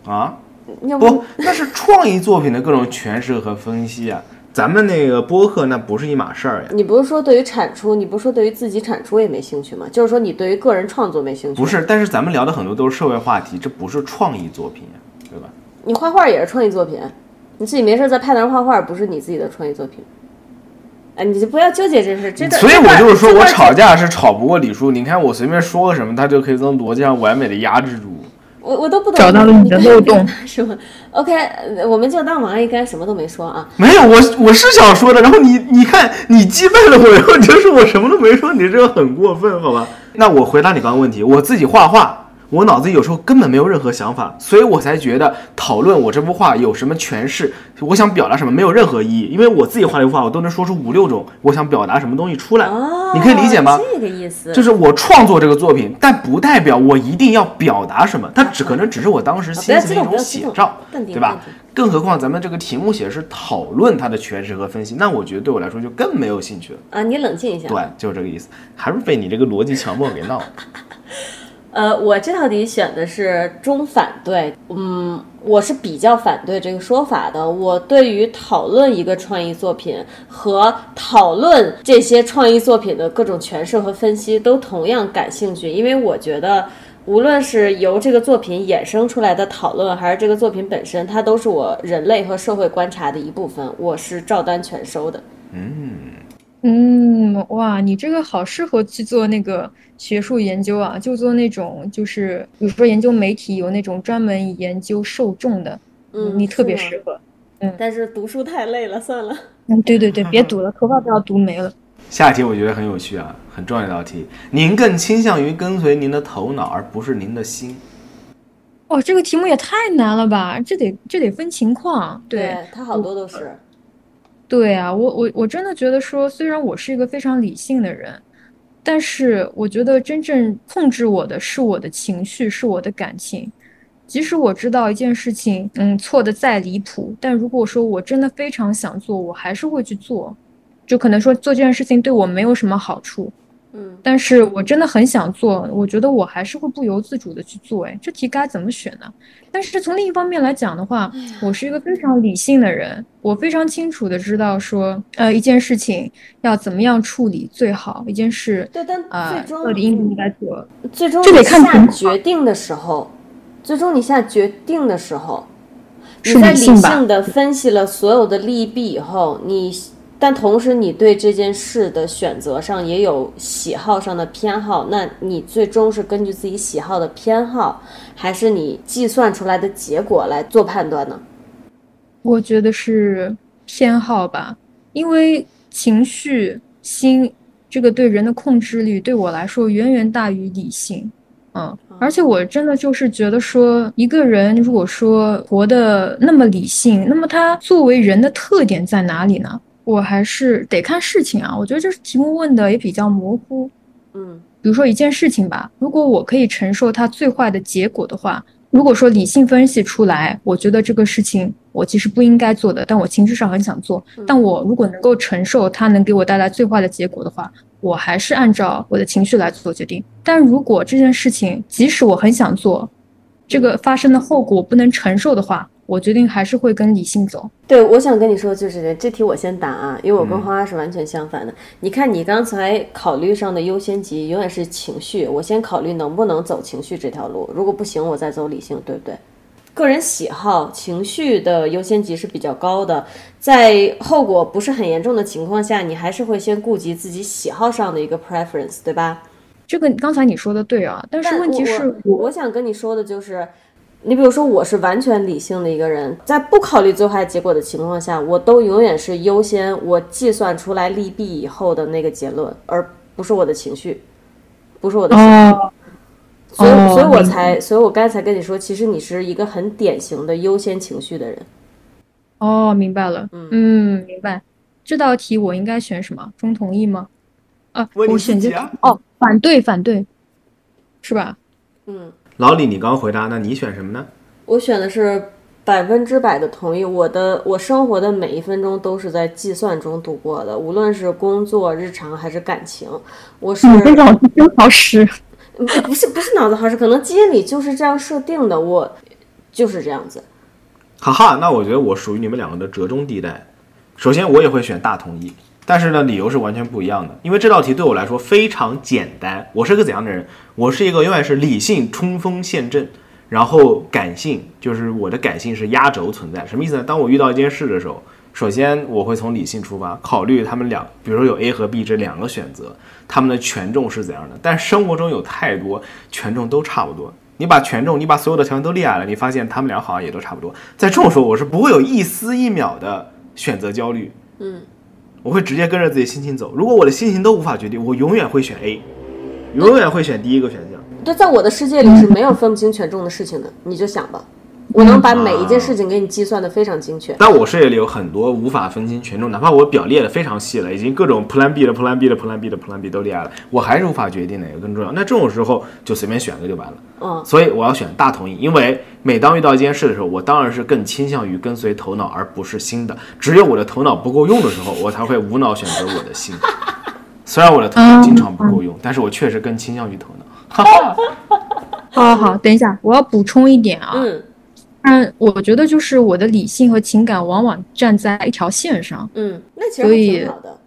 啊？要不那是创意作品的各种诠释和分析啊。咱们那个播客那不是一码事儿呀。你不是说对于产出，你不是说对于自己产出也没兴趣吗？就是说你对于个人创作没兴趣。不是，但是咱们聊的很多都是社会话题，这不是创意作品呀，对吧？你画画也是创意作品。你自己没事在 Pad 上画画，不是你自己的创意作品。哎，你就不要纠结这事，真的。所以我就是说我吵架是吵不过李叔。你看我随便说个什么，他就可以从逻辑上完美的压制住我。我都不懂。找到了你的漏洞，是吗？OK，我们就当王阿姨刚才什么都没说啊。没有，我我是想说的。然后你你看，你击败了我，然后你就说我什么都没说，你这个很过分，好吧？那我回答你刚刚问题，我自己画画。我脑子有时候根本没有任何想法，所以我才觉得讨论我这幅画有什么诠释，我想表达什么没有任何意义，因为我自己画了一幅画，我都能说出五六种我想表达什么东西出来，你可以理解吗？这个意思就是我创作这个作品，但不代表我一定要表达什么，它只可能只是我当时心情的一种写照，对吧？更何况咱们这个题目写的是讨论它的诠释和分析，那我觉得对我来说就更没有兴趣了啊！你冷静一下，对，就是这个意思，还是被你这个逻辑强迫给闹。<laughs> 呃，我这道题选的是中反对，嗯，我是比较反对这个说法的。我对于讨论一个创意作品和讨论这些创意作品的各种诠释和分析都同样感兴趣，因为我觉得无论是由这个作品衍生出来的讨论，还是这个作品本身，它都是我人类和社会观察的一部分，我是照单全收的。嗯。嗯，哇，你这个好适合去做那个学术研究啊，就做那种就是，比如说研究媒体有那种专门研究受众的，嗯，你特别适合。嗯，但是读书太累了，算了。嗯，对对对，别读了，头发都要读没了。下一题我觉得很有趣啊，很重要一道题，您更倾向于跟随您的头脑，而不是您的心。哦，这个题目也太难了吧？这得这得分情况。对，它好多都是。对啊，我我我真的觉得说，虽然我是一个非常理性的人，但是我觉得真正控制我的是我的情绪，是我的感情。即使我知道一件事情，嗯，错的再离谱，但如果说我真的非常想做，我还是会去做。就可能说做这件事情对我没有什么好处。嗯，但是我真的很想做，我觉得我还是会不由自主的去做。哎，这题该怎么选呢？但是从另一方面来讲的话，我是一个非常理性的人，我非常清楚的知道说，呃，一件事情要怎么样处理最好，一件事，对，但最终到底应不应该做，最终这得看下决定的时候，最终你下决定的时候，你在理性的分析了所有的利弊以后，你。但同时，你对这件事的选择上也有喜好上的偏好，那你最终是根据自己喜好的偏好，还是你计算出来的结果来做判断呢？我觉得是偏好吧，因为情绪、心这个对人的控制力对我来说远远大于理性。嗯，而且我真的就是觉得说，一个人如果说活得那么理性，那么他作为人的特点在哪里呢？我还是得看事情啊，我觉得这题目问的也比较模糊。嗯，比如说一件事情吧，如果我可以承受它最坏的结果的话，如果说理性分析出来，我觉得这个事情我其实不应该做的，但我情绪上很想做。但我如果能够承受它能给我带来最坏的结果的话，我还是按照我的情绪来做决定。但如果这件事情即使我很想做，这个发生的后果我不能承受的话，我决定还是会跟理性走。对，我想跟你说就是这题我先答啊，因为我跟花花是完全相反的。你看你刚才考虑上的优先级永远是情绪，我先考虑能不能走情绪这条路，如果不行，我再走理性，对不对？个人喜好、情绪的优先级是比较高的，在后果不是很严重的情况下，你还是会先顾及自己喜好上的一个 preference，对吧？这个刚才你说的对啊，但是问题是，我想跟你说的就是。你比如说，我是完全理性的一个人，在不考虑最坏结果的情况下，我都永远是优先我计算出来利弊以后的那个结论，而不是我的情绪，不是我的情绪。所以，所以我才，所以我刚才跟你说，其实你是一个很典型的优先情绪的人。哦，明白了。嗯，明白。这道题我应该选什么？中同意吗？啊，我选择哦，反对，反对，是吧？嗯。老李，你刚回答，那你选什么呢？我选的是百分之百的同意。我的我生活的每一分钟都是在计算中度过的，无论是工作、日常还是感情，我是你的脑子真好使。不不是不是脑子好使，可能基因里就是这样设定的，我就是这样子。哈哈，那我觉得我属于你们两个的折中地带。首先，我也会选大同意，但是呢，理由是完全不一样的。因为这道题对我来说非常简单。我是个怎样的人？我是一个永远是理性冲锋陷阵，然后感性就是我的感性是压轴存在。什么意思呢？当我遇到一件事的时候，首先我会从理性出发，考虑他们两，比如说有 A 和 B 这两个选择，他们的权重是怎样的。但生活中有太多权重都差不多。你把权重，你把所有的条件都列下来，你发现他们俩好像也都差不多。在这种时候，我是不会有一丝一秒的选择焦虑。嗯，我会直接跟着自己心情走。如果我的心情都无法决定，我永远会选 A，永远会选第一个选项。对，在我的世界里是没有分不清权重的事情的，你就想吧。我能把每一件事情给你计算的非常精确。但我视野里有很多无法分清权重，哪怕我表列的非常细了，已经各种 Plan B 的 Plan B 的 Plan B 的 Plan B 都列了，我还是无法决定哪个更重要。那这种时候就随便选个就完了。嗯，所以我要选大同意，因为每当遇到一件事的时候，我当然是更倾向于跟随头脑，而不是心的。只有我的头脑不够用的时候，我才会无脑选择我的心。<laughs> 虽然我的头脑经常不够用，但是我确实更倾向于头脑。<laughs> 哈哈，好好好，等一下，我要补充一点啊。嗯嗯，我觉得就是我的理性和情感往往站在一条线上。嗯，那其实所以挺好的。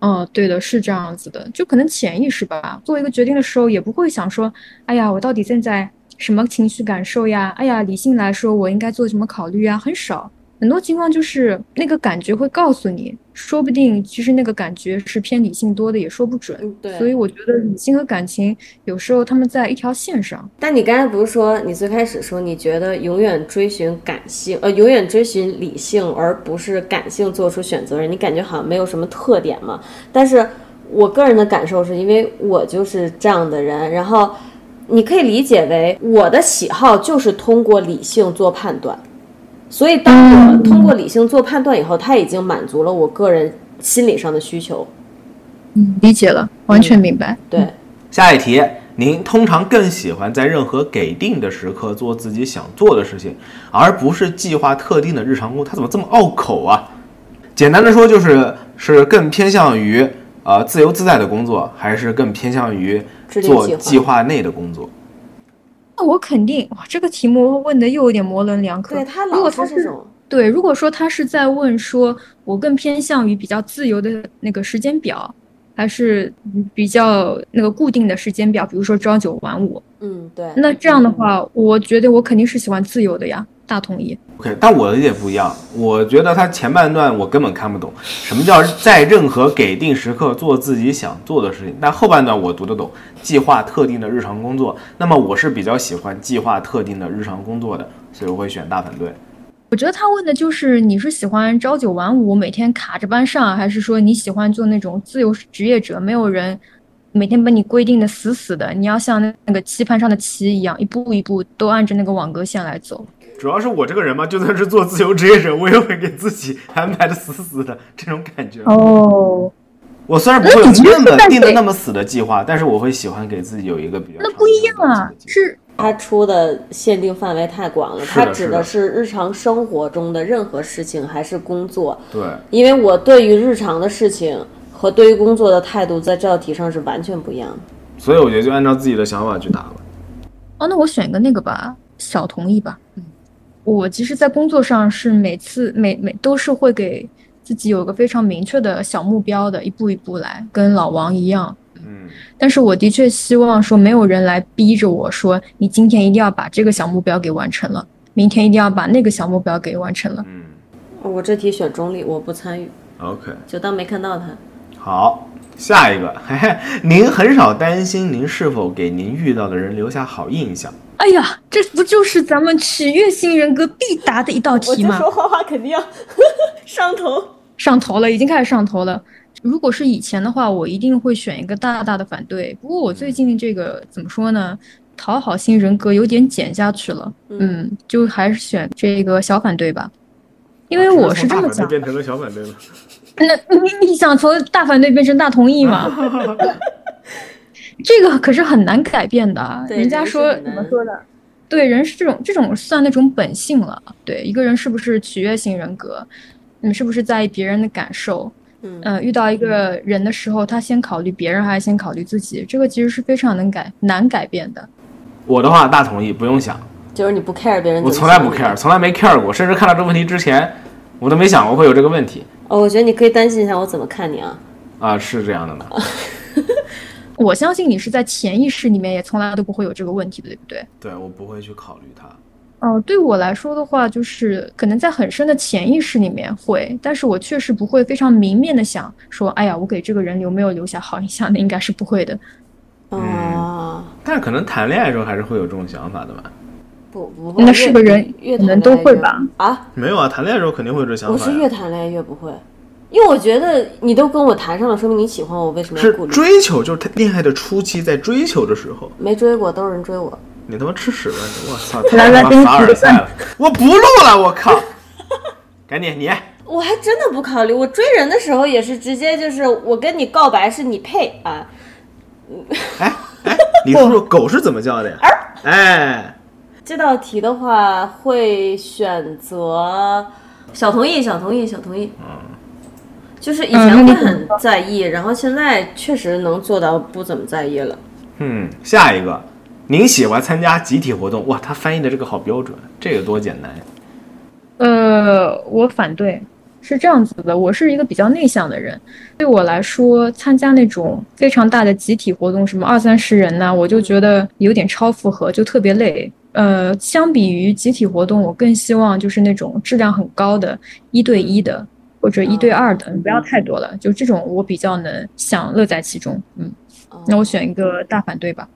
嗯，对的，是这样子的，就可能潜意识吧，做一个决定的时候也不会想说，哎呀，我到底现在什么情绪感受呀？哎呀，理性来说，我应该做什么考虑呀？很少，很多情况就是那个感觉会告诉你，说不定其实那个感觉是偏理性多的，也说不准。嗯，对。所以我觉得理性和感情有时候他们在一条线上。但你刚才不是说，你最开始说你觉得永远追寻感性，呃，永远追寻理性，而不是感性做出选择人，你感觉好像没有什么特点嘛？但是我个人的感受是因为我就是这样的人，然后你可以理解为我的喜好就是通过理性做判断，所以当我通过理性做判断以后，它已经满足了我个人心理上的需求。嗯，理解了，完全明白。对，下一题，您通常更喜欢在任何给定的时刻做自己想做的事情，而不是计划特定的日常工作。他怎么这么拗口啊？简单的说，就是是更偏向于呃自由自在的工作，还是更偏向于做计划计划内的工作？那我肯定，哇，这个题目问的又有点模棱两可。对他如老果他是是这种，对，如果说他是在问说，我更偏向于比较自由的那个时间表，还是嗯比较那个固定的时间表，比如说朝九晚五，嗯，对，那这样的话，我觉得我肯定是喜欢自由的呀，大统一。OK，但我的理解不一样。我觉得他前半段我根本看不懂，什么叫在任何给定时刻做自己想做的事情。但后半段我读得懂，计划特定的日常工作。那么我是比较喜欢计划特定的日常工作的，所以我会选大反对。我觉得他问的就是你是喜欢朝九晚五，每天卡着班上，还是说你喜欢做那种自由职业者，没有人每天把你规定的死死的，你要像那那个棋盘上的棋一样，一步一步都按着那个网格线来走。主要是我这个人嘛，就算是做自由职业者，我也会给自己安排的死死的这种感觉。哦，我虽然不会有那么定的那么死的计划，但是我会喜欢给自己有一个比较那不一样啊是他出的限定范围太广了，是的它指的是日常生活中的任何事情还是工作？对。因为我对于日常的事情和对于工作的态度，在这道题上是完全不一样的。所以我觉得就按照自己的想法去答吧。哦，那我选一个那个吧，小同意吧。嗯，我其实，在工作上是每次每每都是会给自己有一个非常明确的小目标的，一步一步来，跟老王一样。嗯，但是我的确希望说，没有人来逼着我说，你今天一定要把这个小目标给完成了，明天一定要把那个小目标给完成了。嗯我这题选中立，我不参与，，OK，就当没看到它。好，下一个，嘿嘿，您很少担心您是否给您遇到的人留下好印象。哎呀，这不就是咱们取悦型人格必答的一道题吗？说花花肯定要 <laughs> 上头。上头了，已经开始上头了。如果是以前的话，我一定会选一个大大的反对。不过我最近这个怎么说呢？讨好型人格有点减下去了，嗯，就还是选这个小反对吧。因为我是这么想，变成了小反对了。那你你想从大反对变成大同意吗？这个可是很难改变的。对人家说怎么说的？对，人是这种这种算那种本性了。对，一个人是不是取悦型人格，你是不是在意别人的感受？嗯呃，遇到一个人的时候，他先考虑别人还是先考虑自己？这个其实是非常能改难改变的。我的话大同意，不用想，就是你不 care 别人我从来不 care，从来没 care 过，甚至看到这个问题之前，我都没想过会有这个问题哦，我觉得你可以担心一下我怎么看你啊。啊，是这样的吗。<laughs> 我相信你是在潜意识里面也从来都不会有这个问题的，对不对？对我不会去考虑它。哦，对我来说的话，就是可能在很深的潜意识里面会，但是我确实不会非常明面的想说，哎呀，我给这个人留没有留下好印象，那应该是不会的。啊，但是可能谈恋爱的时候还是会有这种想法的吧？不不会，那是个人越越可能谈恋爱都会吧？啊，没有啊，谈恋爱的时候肯定会有这想我法我。是越谈恋爱越不会，因为我觉得你都跟我谈上了，说明你喜欢我，为什么要顾虑？追求，就是他恋爱的初期，在追求的时候，没追过，都是人追我。你他妈吃屎吧你！我操，来来太他妈凡给你举个尔赛了！我不录了，我靠！赶紧你，我还真的不考虑，我追人的时候也是直接就是我跟你告白是你配啊，哎哎，你说说狗是怎么叫的呀？<laughs> 哎，这道题的话会选择小同意，小同意，小同意。嗯就是以前会很在意，然后现在确实能做到不怎么在意了。嗯，下一个，您喜欢参加集体活动？哇，他翻译的这个好标准，这个多简单呀！呃，我反对，是这样子的，我是一个比较内向的人，对我来说，参加那种非常大的集体活动，什么二三十人呐，我就觉得有点超负荷，就特别累。呃，相比于集体活动，我更希望就是那种质量很高的一对一的或者一对二的，不要太多了，就这种我比较能享乐在其中。嗯，那我选一个大反对吧。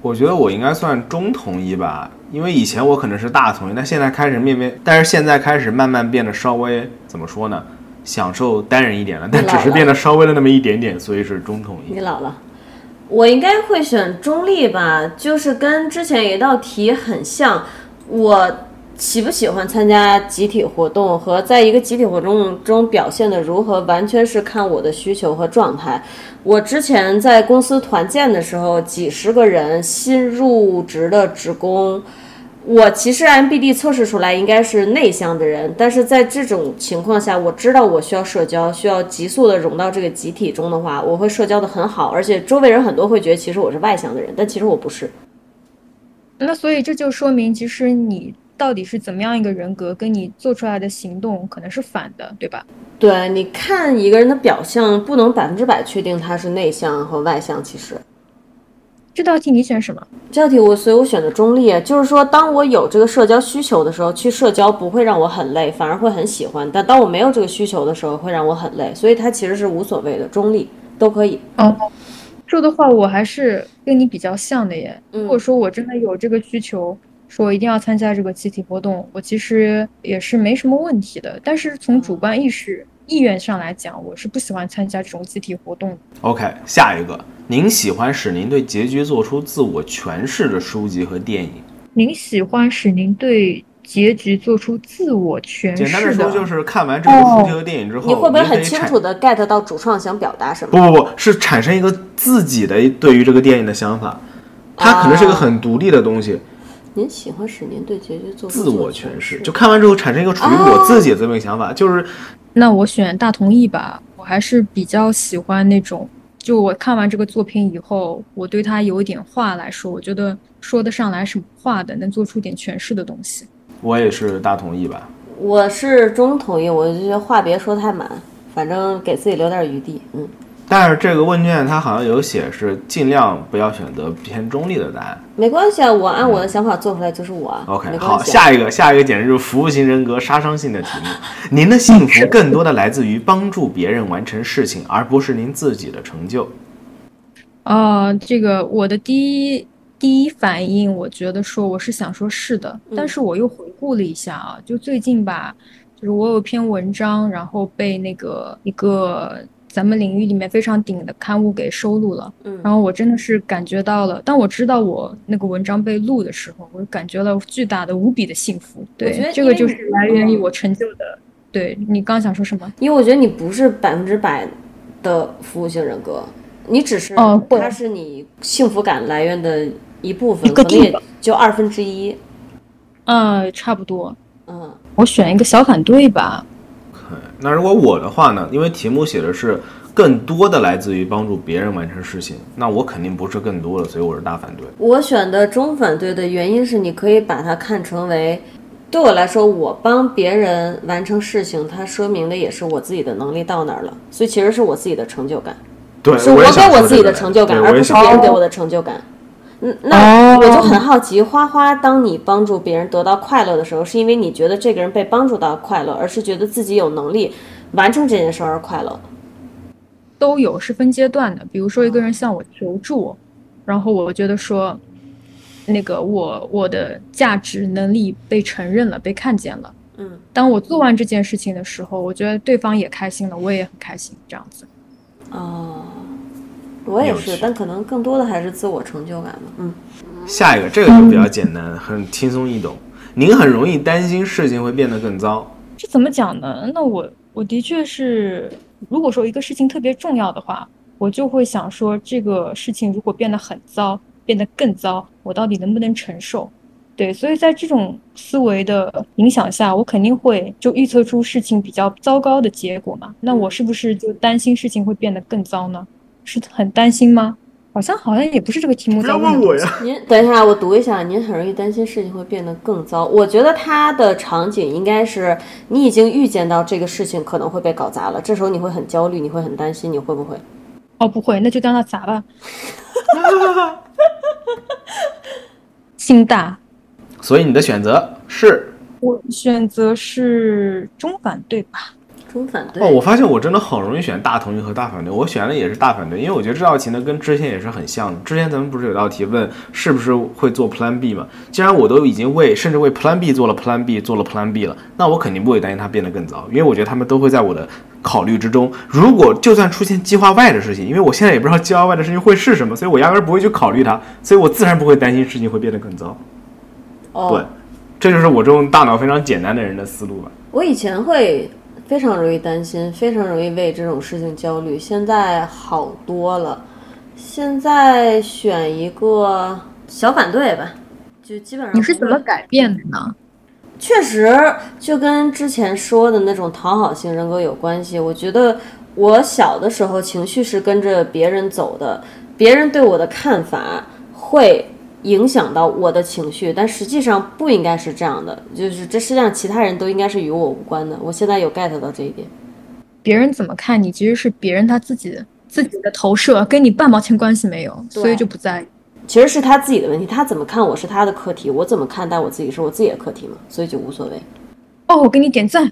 我觉得我应该算中同意吧，因为以前我可能是大同意，但现在开始面面，但是现在开始慢慢变得稍微怎么说呢，享受单人一点了，但只是变得稍微的那么一点点，所以是中同意你。老了，我应该会选中立吧，就是跟之前有一道题很像。我喜不喜欢参加集体活动和在一个集体活动中表现的如何，完全是看我的需求和状态。我之前在公司团建的时候，几十个人新入职的职工。我其实 MBD 测试出来应该是内向的人，但是在这种情况下，我知道我需要社交，需要急速的融到这个集体中的话，我会社交的很好，而且周围人很多会觉得其实我是外向的人，但其实我不是。那所以这就说明，其实你到底是怎么样一个人格，跟你做出来的行动可能是反的，对吧？对，你看一个人的表象，不能百分之百确定他是内向和外向。其实这道题你选什么？这道题我，所以我选的中立，就是说，当我有这个社交需求的时候，去社交不会让我很累，反而会很喜欢；但当我没有这个需求的时候，会让我很累。所以它其实是无所谓的，中立都可以。哦，这的话我还是跟你比较像的耶。嗯如果说我真的有这个需求，说一定要参加这个集体活动，我其实也是没什么问题的。但是从主观意识、意愿上来讲，我是不喜欢参加这种集体活动的。OK，下一个，您喜欢使您对结局做出自我诠释的书籍和电影？您喜欢使您对结局做出自我诠释简单的说，就是看完这部书籍和电影之后，你会不会很清楚的 get 到主创想表达什么？不不不，是产生一个自己的对于这个电影的想法，它可能是一个很独立的东西，您喜欢使您对结局做出自我诠诠释。就看完之后产生一个属于我自己的这么一个想法，就是那我选大同意吧，我还是比较喜欢那种，就我看完这个作品以后，我对他有一点话来说，我觉得说得上来什么话的，能做出点诠释的东西。我也是大同意吧。我是中同意，我就觉得话别说太满，反正给自己留点余地。嗯，但是这个问卷它好像有写是尽量不要选择偏中立的答案。没关系啊，我按我的想法做出来就是我啊。OK，没好。下一个，下一个简直就是服务型人格杀伤性的题目。<laughs> 您的幸福更多的来自于帮助别人完成事情，而不是您自己的成就。啊，这个我的第一第一反应，我觉得说我是想说是的，但是我又回顾了一下啊，就最近吧，就是我有篇文章，然后被那个一个咱们领域里面非常顶的刊物给收录了，嗯然后我真的是感觉到了，当我知道我那个文章被录的时候，我就感觉了巨大的无比的幸福。对，这个就是来源于嗯我成就的。对你刚想说什么？因为我觉得你不是百分之百的服务性人格，你只是它是你幸福感来源的一部分，可能也就二分之一。嗯，差不多。嗯，我选一个小反对吧。那如果我的话呢？因为题目写的是更多的来自于帮助别人完成事情，那我肯定不是更多的，所以我是大反对。我选的中反对的原因是，你可以把它看成为，对我来说，我帮别人完成事情，它说明的也是我自己的能力到哪儿了，所以其实是我自己的成就感，对，是我给我自己的成就感，而不是别人给我的成就感。嗯，那哦我就很好奇，花花，当你帮助别人得到快乐的时候，是因为你觉得这个人被帮助到快乐，而是觉得自己有能力完成这件事而快乐？都有是分阶段的。比如说一个人向我求助，然后我觉得说，那个我我的价值能力被承认了，被看见了。嗯，当我做完这件事情的时候，我觉得对方也开心了，我也很开心，这样子。哦，我也，是但可能更多的还是自我成就感吧。嗯。下一个，这个就比较简单，很轻松易懂。您很容易担心事情会变得更糟，这怎么讲呢？那我我的确是，如果说一个事情特别重要的话，我就会想说，这个事情如果变得很糟，变得更糟，我到底能不能承受？对，所以在这种思维的影响下，我肯定会就预测出事情比较糟糕的结果嘛。那我是不是就担心事情会变得更糟呢？是很担心吗？好像好像也不是这个题目在问我。呀。您等一下，我读一下。您很容易担心事情会变得更糟。我觉得他的场景应该是你已经预见到这个事情可能会被搞砸了，这时候你会很焦虑，你会很担心，你会不会？哦，不会，那就让它砸吧。<laughs> 心大，所以你的选择是我选择是中反对吧。中反对。哦，我发现我真的很容易选大同意和大反对。我选的也是大反对，因为我觉得这道题呢跟之前也是很像的。之前咱们不是有道题问是不是会做 Plan B 嘛？既然我都已经为甚至为 Plan B 做了 Plan B 做了 Plan B 了，那我肯定不会担心它变得更糟，因为我觉得他们都会在我的考虑之中。如果就算出现计划外的事情，因为我现在也不知道计划外的事情会是什么，所以我压根儿不会去考虑它，所以我自然不会担心事情会变得更糟。对哦，，这就是我这种大脑非常简单的人的思路吧。我以前会非常容易担心，非常容易为这种事情焦虑，现在好多了。现在选一个小反对吧，就基本上你是怎么改变的呢？确实就跟之前说的那种讨好型人格有关系。我觉得我小的时候情绪是跟着别人走的，别人对我的看法会影响到我的情绪，但实际上不应该是这样的。就是这世界上其他人都应该是与我无关的。我现在有 get 到这一点。别人怎么看你，其实是别人他自己的自己的投射，跟你半毛钱关系没有，所以就不在意。其实是他自己的问题，他怎么看我是他的课题，我怎么看待我自己是我自己的课题嘛，所以就无所谓。哦，我给你点赞，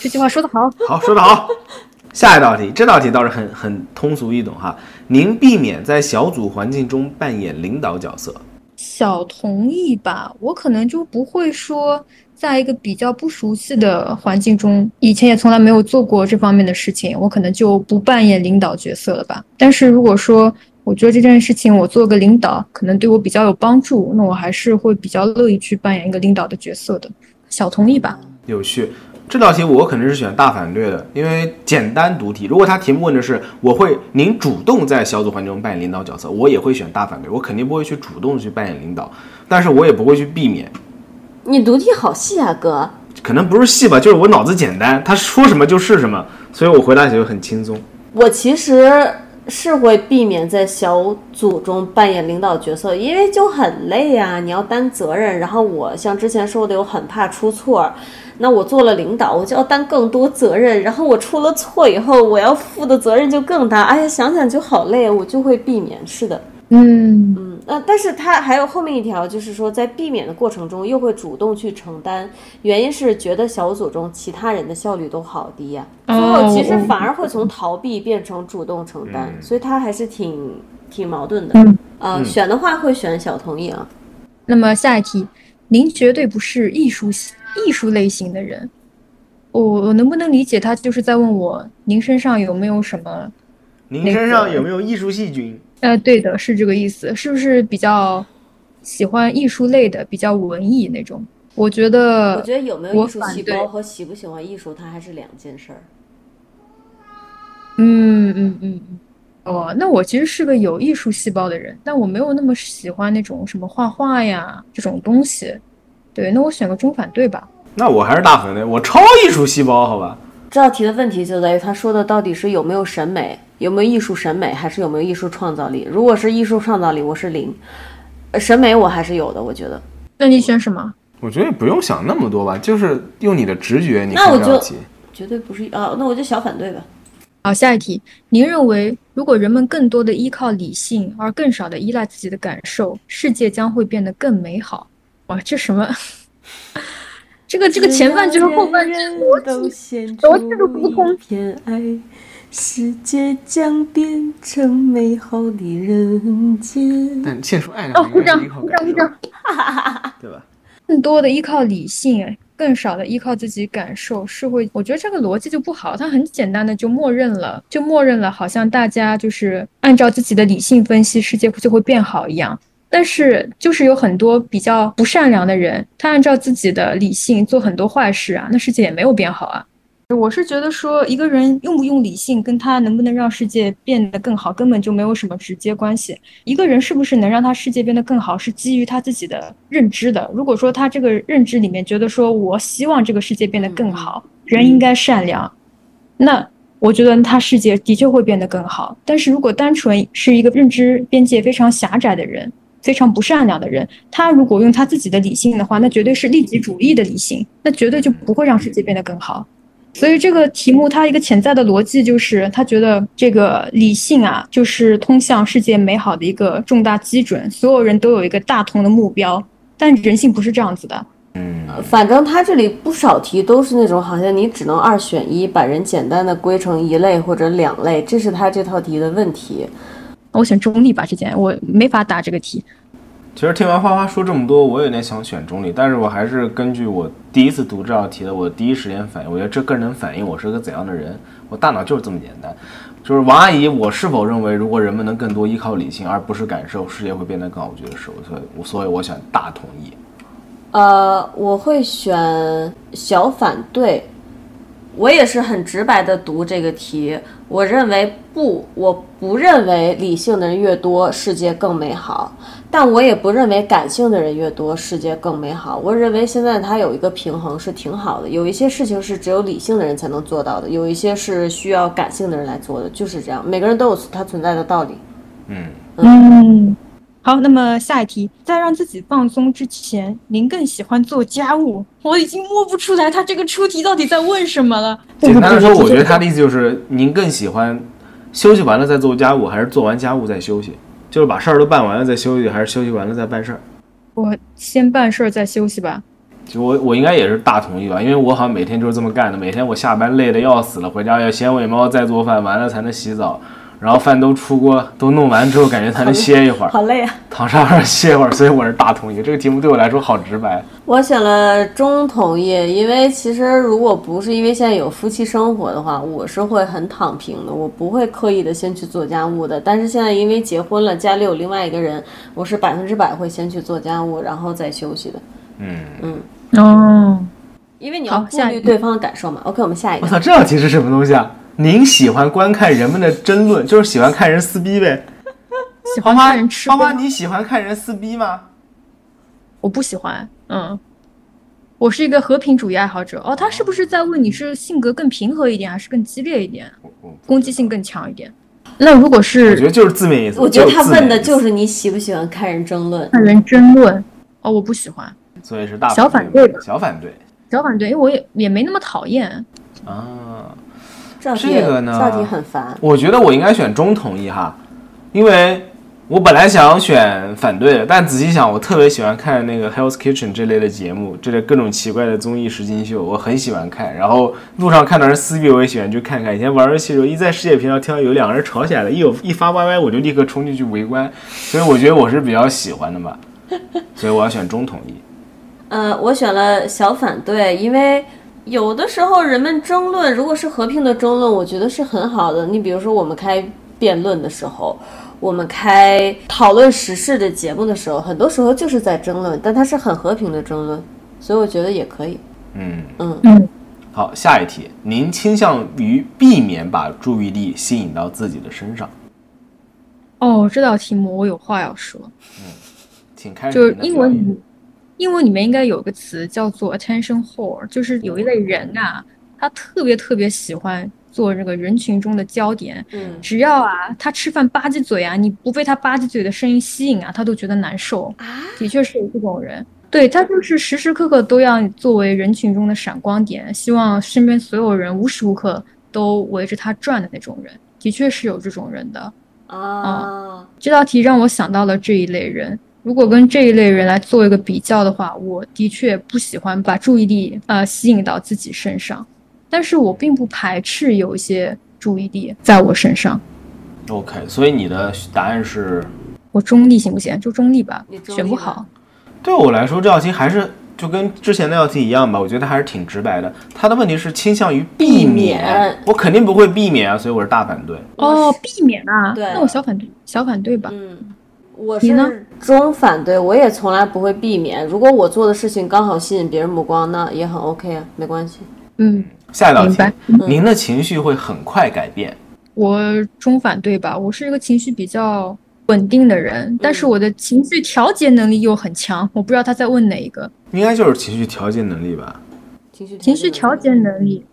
这句话说得好。好，说得好。下一道题，这道题倒是很很通俗易懂哈。您避免在小组环境中扮演领导角色。小同意吧，我可能就不会说，在一个比较不熟悉的环境中，以前也从来没有做过这方面的事情，我可能就不扮演领导角色了吧。但是如果说我觉得这件事情我做个领导，可能对我比较有帮助，那我还是会比较乐意去扮演一个领导的角色的。小同意吧。有趣。这道题我肯定是选大反对的，因为简单读题。如果他题目问的是我会您主动在小组环境中扮演领导角色，我也会选大反对，我肯定不会去主动去扮演领导，但是我也不会去避免。你读题好细啊，哥。可能不是细吧，就是我脑子简单，他说什么就是什么，所以我回答起来就很轻松。我其实是会避免在小组中扮演领导角色，因为就很累呀、你要担责任。然后我像之前说的，我很怕出错。那我做了领导，我就要担更多责任。然后我出了错以后，我要负的责任就更大。哎呀，想想就好累，我就会避免。是的，嗯，嗯，呃，但是他还有后面一条，就是说在避免的过程中，又会主动去承担。原因是觉得小组中其他人的效率都好低呀、最后其实哦反而会从逃避变成主动承担，嗯所以他还是挺挺矛盾的。嗯呃，选的话会选小同意啊。那么下一题，您绝对不是艺术系艺术类型的人。我我能不能理解他就是在问我，您身上有没有什么？您身上有没有艺术细菌？呃，对的，是这个意思，是不是比较喜欢艺术类的，比较文艺那种？我觉得，我觉得有没有艺术细胞和喜不喜欢艺术，它还是两件事儿。嗯嗯嗯嗯，哦，那我其实是个有艺术细胞的人，但我没有那么喜欢那种什么画画呀这种东西。对，那我选个中反对吧。那我还是大反对，我超艺术细胞，好吧？这道题的问题就在于他说的到底是有没有审美，有没有艺术审美，还是有没有艺术创造力？如果是艺术创造力，我是零，呃审美我还是有的，我觉得。那你选什么？我觉得也不用想那么多吧，就是用你的直觉，你那我就。绝对不是啊，那我就小反对吧。好，下一题，您认为如果人们更多的依靠理性，而更少的依赖自己的感受，世界将会变得更美好？哇，这什么？<laughs> 这个这个前半句和后半句逻辑逻辑都不通。片爱，世界将变成美好的人间。但献出爱的哦，鼓掌，鼓掌，鼓掌。对吧？更多的依靠理性，哎，更少的依靠自己感受，是会，我觉得这个逻辑就不好。它很简单的就默认了，就默认了，好像大家就是按照自己的理性分析，世界就会变好一样。但是就是有很多比较不善良的人，他按照自己的理性做很多坏事啊，那世界也没有变好啊。我是觉得说，一个人用不用理性，跟他能不能让世界变得更好，根本就没有什么直接关系。一个人是不是能让他世界变得更好，是基于他自己的认知的。如果说他这个认知里面觉得说，我希望这个世界变得更好，人应该善良，那我觉得他世界的确会变得更好。但是如果单纯是一个认知边界非常狭窄的人，非常不善良的人，他如果用他自己的理性的话，那绝对是利己主义的理性，那绝对就不会让世界变得更好。所以这个题目它一个潜在的逻辑就是，他觉得这个理性啊，就是通向世界美好的一个重大基准，所有人都有一个大同的目标，但人性不是这样子的。嗯反正他这里不少题都是那种好像你只能二选一，把人简单的归成一类或者两类，这是他这套题的问题。我选中立吧，之前我没法答这个题。其实听完花花说这么多，我有点想选中立，但是我还是根据我第一次读这道题的我第一时间反应，我觉得这更能反映我是个怎样的人。我大脑就是这么简单。就是王阿姨，我是否认为如果人们能更多依靠理性而不是感受，世界会变得更好？我觉得是，所以我所以我选大同意。呃，我会选小反对。我也是很直白的读这个题，我认为不，我不认为理性的人越多，世界更美好，但我也不认为感性的人越多，世界更美好。我认为现在它有一个平衡是挺好的，有一些事情是只有理性的人才能做到的，有一些是需要感性的人来做的，就是这样，每个人都有它存在的道理。嗯，好，那么下一题，在让自己放松之前，您更喜欢做家务？我已经摸不出来他这个出题到底在问什么了。简单的说，我觉得他的意思就是，您更喜欢休息完了再做家务，还是做完家务再休息？就是把事儿都办完了再休息，还是休息完了再办事儿？我先办事儿再休息吧。就我我应该也是大同意吧，因为我好像每天就是这么干的。每天我下班累得要死了，回家要先喂猫，再做饭，完了才能洗澡，然后饭都出锅，都弄完之后，感觉才能歇一会儿，好累啊！躺沙发上歇一会儿。所以我是大同意。这个题目对我来说好直白。我选了中同意，因为其实如果不是因为现在有夫妻生活的话，我是会很躺平的，我不会刻意的先去做家务的。但是现在因为结婚了，家里有另外一个人，我是百分之百会先去做家务，然后再休息的。嗯嗯，哦，因为你要顾虑对方的感受嘛。OK，我们下一个。我操，这道题是什么东西啊？您喜欢观看人们的争论，就是喜欢看人撕逼呗？喜欢花花看人吃花花，你喜欢看人撕逼吗？我不喜欢。嗯，我是一个和平主义爱好者。哦，他是不是在问你是性格更平和一点，还是更激烈一点，攻击性更强一点？那如果是我觉得就是字面意思。我觉得他问的就是你喜不喜欢看人争论。看人争论，哦，我不喜欢。所以是大小反对吧小反对小反对，因为我也也没那么讨厌。啊。这这个呢很烦。我觉得我应该选中同意哈，因为我本来想选反对的，但仔细想，我特别喜欢看那个 Hell's Kitchen 这类的节目，这类各种奇怪的综艺实境秀，我很喜欢看。然后路上看到人撕逼，我也喜欢去看看。以前玩游戏的时候，一在世界频道听到有两个人吵起来了，一有一发 YY，我就立刻冲进去围观。所以我觉得我是比较喜欢的嘛，所以我要选中统一。<laughs> 呃，我选了小反对，因为有的时候人们争论，如果是和平的争论，我觉得是很好的。你比如说，我们开辩论的时候，我们开讨论时事的节目的时候，很多时候就是在争论，但它是很和平的争论，所以我觉得也可以。嗯嗯嗯，好，下一题，您倾向于避免把注意力吸引到自己的身上。哦，这道题目我有话要说，嗯请开始就是英文里，英文里面应该有个词叫做 attention whore，就是有一类人啊，他特别特别喜欢做这个人群中的焦点，嗯只要啊他吃饭吧唧嘴啊，你不被他吧唧嘴的声音吸引啊，他都觉得难受。啊，的确是有这种人，对他就是时时刻刻都要作为人群中的闪光点，希望身边所有人无时无刻都围着他转的那种人，的确是有这种人的。啊，这道题让我想到了这一类人。如果跟这一类人来做一个比较的话，我的确不喜欢把注意力呃吸引到自己身上，但是我并不排斥有一些注意力在我身上。OK，所以你的答案是？我中立行不行？就中立吧选不好。对我来说，这道题还是就跟之前那道题一样吧，我觉得还是挺直白的。他的问题是倾向于避避免我肯定不会避免啊，所以我是大反对。哦，避免啊，对那我小反对，小反对吧。嗯，我是中反对，我也从来不会避免。如果我做的事情刚好吸引别人目光，那也很 OK 啊，没关系。嗯，下一道题，您的情绪会很快改变。我中反对吧。我是一个情绪比较稳定的人，但是我的情绪调节能力又很强。我不知道他在问哪一个应该就是情绪调节能力吧。情绪情绪调节能力，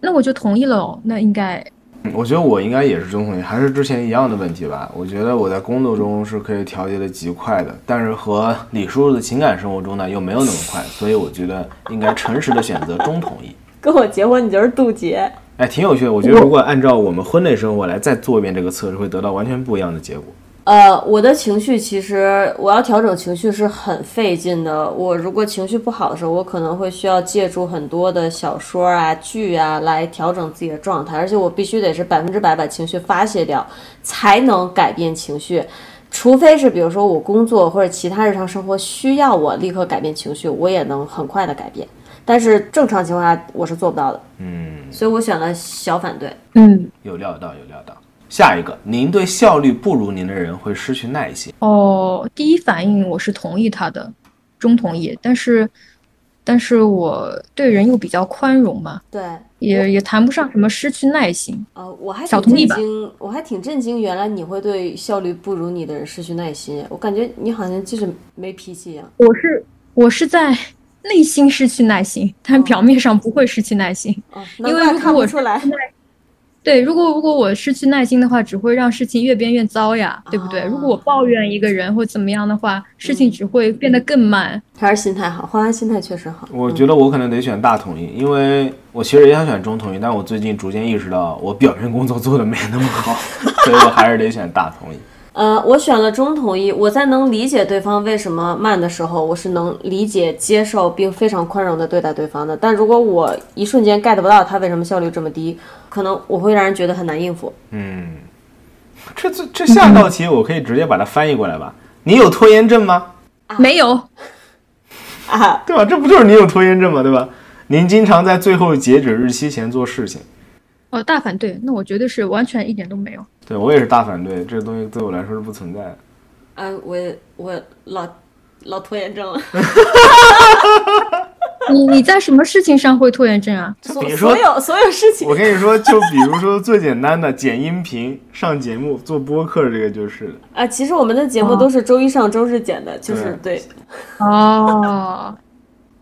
那我就同意了哦。那应该嗯我觉得我应该也是中同意，还是之前一样的问题吧。我觉得我在工作中是可以调节的极快的，但是和李叔叔的情感生活中呢又没有那么快，所以我觉得应该诚实的选择中同意。<laughs> 跟我结婚，你就是渡劫。哎，挺有趣的。我觉得如果按照我们婚内生活来再做一遍这个测试，会得到完全不一样的结果。呃，我的情绪其实我要调整情绪是很费劲的。我如果情绪不好的时候，我可能会需要借助很多的小说啊、剧啊来调整自己的状态，而且我必须得是百分之百把情绪发泄掉，才能改变情绪。除非是比如说我工作或者其他日常生活需要我立刻改变情绪，我也能很快的改变。但是正常情况下我是做不到的，嗯，所以我选了小反对。嗯有料到，有料到。下一个，您对效率不如您的人会失去耐心。哦，第一反应我是同意他的，中同意，但是但是我对人又比较宽容嘛，对，也也谈不上什么失去耐心。呃，我还小挺同意吧震惊，我还挺震惊，原来你会对效率不如你的人失去耐心。我感觉你好像就是没脾气一样。我是我是在内心失去耐心，但表面上不会失去耐心。哦，因为难怪如果我看不出来。对，如果如果我失去耐心的话，只会让事情越变越糟呀，对不对？哦如果我抱怨一个人或怎么样的话，事情只会变得更慢。还是心态好，花花心态确实好。我觉得我可能得选大统一，因为我其实也想选中统一，但我最近逐渐意识到我表面工作做的没那么好，<laughs> 所以我还是得选大同意。呃，我选了中统一，我在能理解对方为什么慢的时候，我是能理解、接受并非常宽容的对待对方的。但如果我一瞬间 get 不到他为什么效率这么低，可能我会让人觉得很难应付。嗯，这这这下道题我可以直接把它翻译过来吧？你有拖延症吗？没有，啊，对吧？这不就是你有拖延症吗？对吧？您经常在最后截止日期前做事情。哦，大反对，那我绝对是完全一点都没有。对我也是大反对，这个东西对我来说是不存在的。啊，我我老老拖延症了。<laughs> <laughs> 你你在什么事情上会拖延症啊？所比如说所有所有事情我，跟你说，就比如说最简单的剪音频、上节目、做播客，这个就是的。啊，其实我们的节目都是周一上周日剪的，就是对，哦，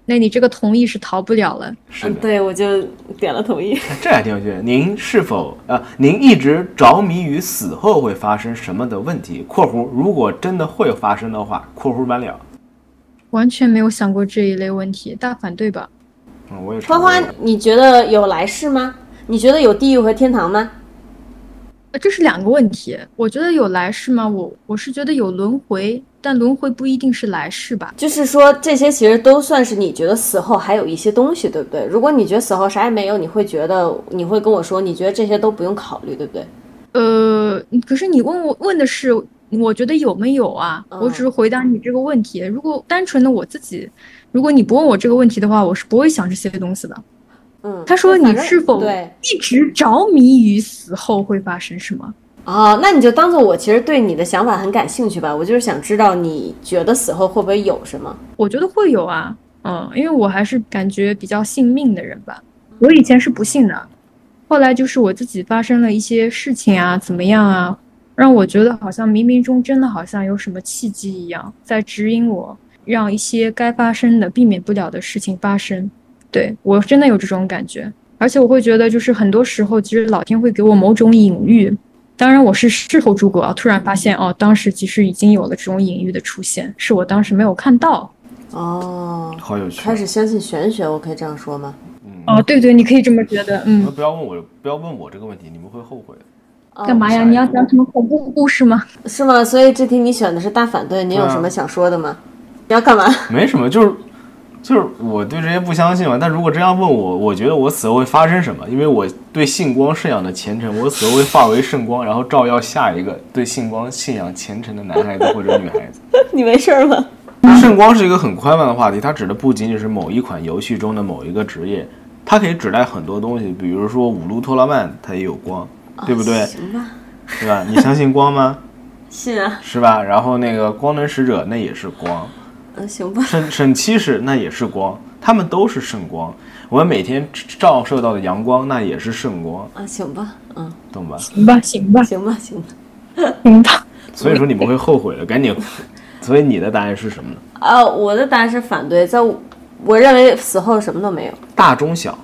那你这个同意是逃不了了。嗯，是的，对我就点了同意。这还挺有趣的。您是否啊、您一直着迷于死后会发生什么的问题？（括弧如果真的会发生的话，括弧完了。完全没有想过这一类问题，大反对吧？）嗯，我也是。花花，你觉得有来世吗？你觉得有地狱和天堂吗？呃这是两个问题。我觉得有来世吗？我我是觉得有轮回，但轮回不一定是来世吧？就是说，这些其实都算是你觉得死后还有一些东西，对不对？如果你觉得死后啥也没有，你会觉得你会跟我说，你觉得这些都不用考虑，对不对？呃，可是你问我问的是，我觉得有没有啊？嗯我只是回答你这个问题。如果单纯的我自己，如果你不问我这个问题的话，我是不会想这些东西的。嗯，他说你是否对一直着迷于死后会发生什么？啊、那你就当做我其实对你的想法很感兴趣吧。我就是想知道你觉得死后会不会有什么？我觉得会有啊，嗯，因为我还是感觉比较信命的人吧。我以前是不信的，后来就是我自己发生了一些事情啊，怎么样啊，让我觉得好像冥冥中真的好像有什么契机一样，在指引我，让一些该发生的、避免不了的事情发生。对我真的有这种感觉，而且我会觉得，就是很多时候，其实老天会给我某种隐喻。当然，我是事后诸葛啊，突然发现哦，当时其实已经有了这种隐喻的出现，是我当时没有看到。哦，好有趣。开始相信玄学，我可以这样说吗？哦，对对，你可以这么觉得。你嗯们，不要问我，不要问我这个问题，你们会后悔。哦干嘛呀？你要讲什么恐怖故事吗？是吗？所以这题你选的是大反对，你有什么想说的吗？你要干嘛？没什么，就是就是我对这些不相信嘛。但如果这样问我，我觉得我死后会发生什么？因为我对信光信仰的虔诚，我死后会化为圣光，然后照耀下一个对信光信仰虔诚的男孩子或者女孩子。<laughs> 你没事儿吗？<laughs> 圣光是一个很宽泛的话题，它指的不仅仅是某一款游戏中的某一个职业，它可以指代很多东西。比如说五路托拉曼，它也有光，对不对？行吧，对吧？你相信光吗？<laughs> 信啊，是吧？然后那个光能使者那也是光，嗯，行吧，沈沈七使那也是光，他们都是圣光。我们每天照射到的阳光那也是圣光，啊，行吧，嗯，懂吧？行吧，行吧，行吧，行吧。行吧。<laughs> 所以说你们会后悔的，赶紧。<laughs> 所以你的答案是什么呢？啊，我的答案是反对，在我我认为死后什么都没有，大中小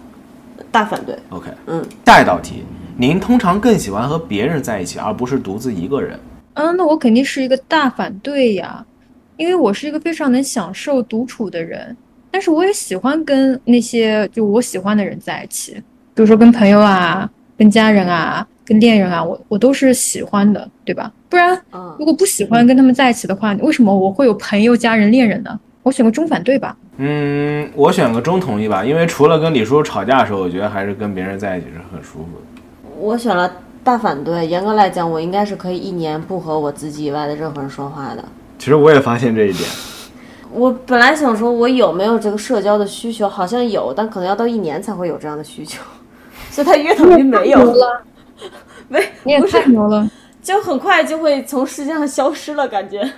大反对。，OK。嗯，下一道题，您通常更喜欢和别人在一起，而不是独自一个人。嗯，那我肯定是一个大反对呀，因为我是一个非常能享受独处的人，但是我也喜欢跟那些就我喜欢的人在一起，比如说跟朋友啊、跟家人啊、跟恋人啊，我我都是喜欢的，对吧？不然嗯如果不喜欢跟他们在一起的话，为什么我会有朋友、家人、恋人呢？我选个中反对吧。嗯，我选个中同意吧，因为除了跟李叔吵架的时候，我觉得还是跟别人在一起是很舒服的。我选了大反对。严格来讲，我应该是可以一年不和我自己以外的任何人说话的。其实我也发现这一点。我本来想说，我有没有这个社交的需求？好像有，但可能要到一年才会有这样的需求，<laughs> 所以它约等于没有，了，<laughs> 没你也太牛了，<laughs> 就很快就会从世界上消失了，感觉。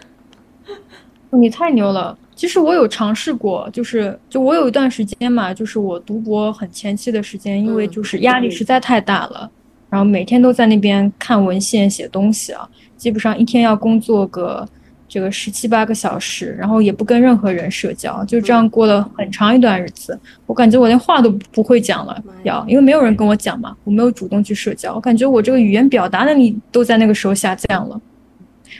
你太牛了。其实我有尝试过，就是就我有一段时间嘛，就是我读博很前期的时间，因为嗯就是压力实在太大了，然后每天都在那边看文献、写东西啊，基本上一天要工作个这个十七八个小时，然后也不跟任何人社交，就这样过了很长一段日子。我感觉我连话都不会讲了要因为没有人跟我讲嘛，我没有主动去社交，我感觉我这个语言表达能力都在那个时候下降了。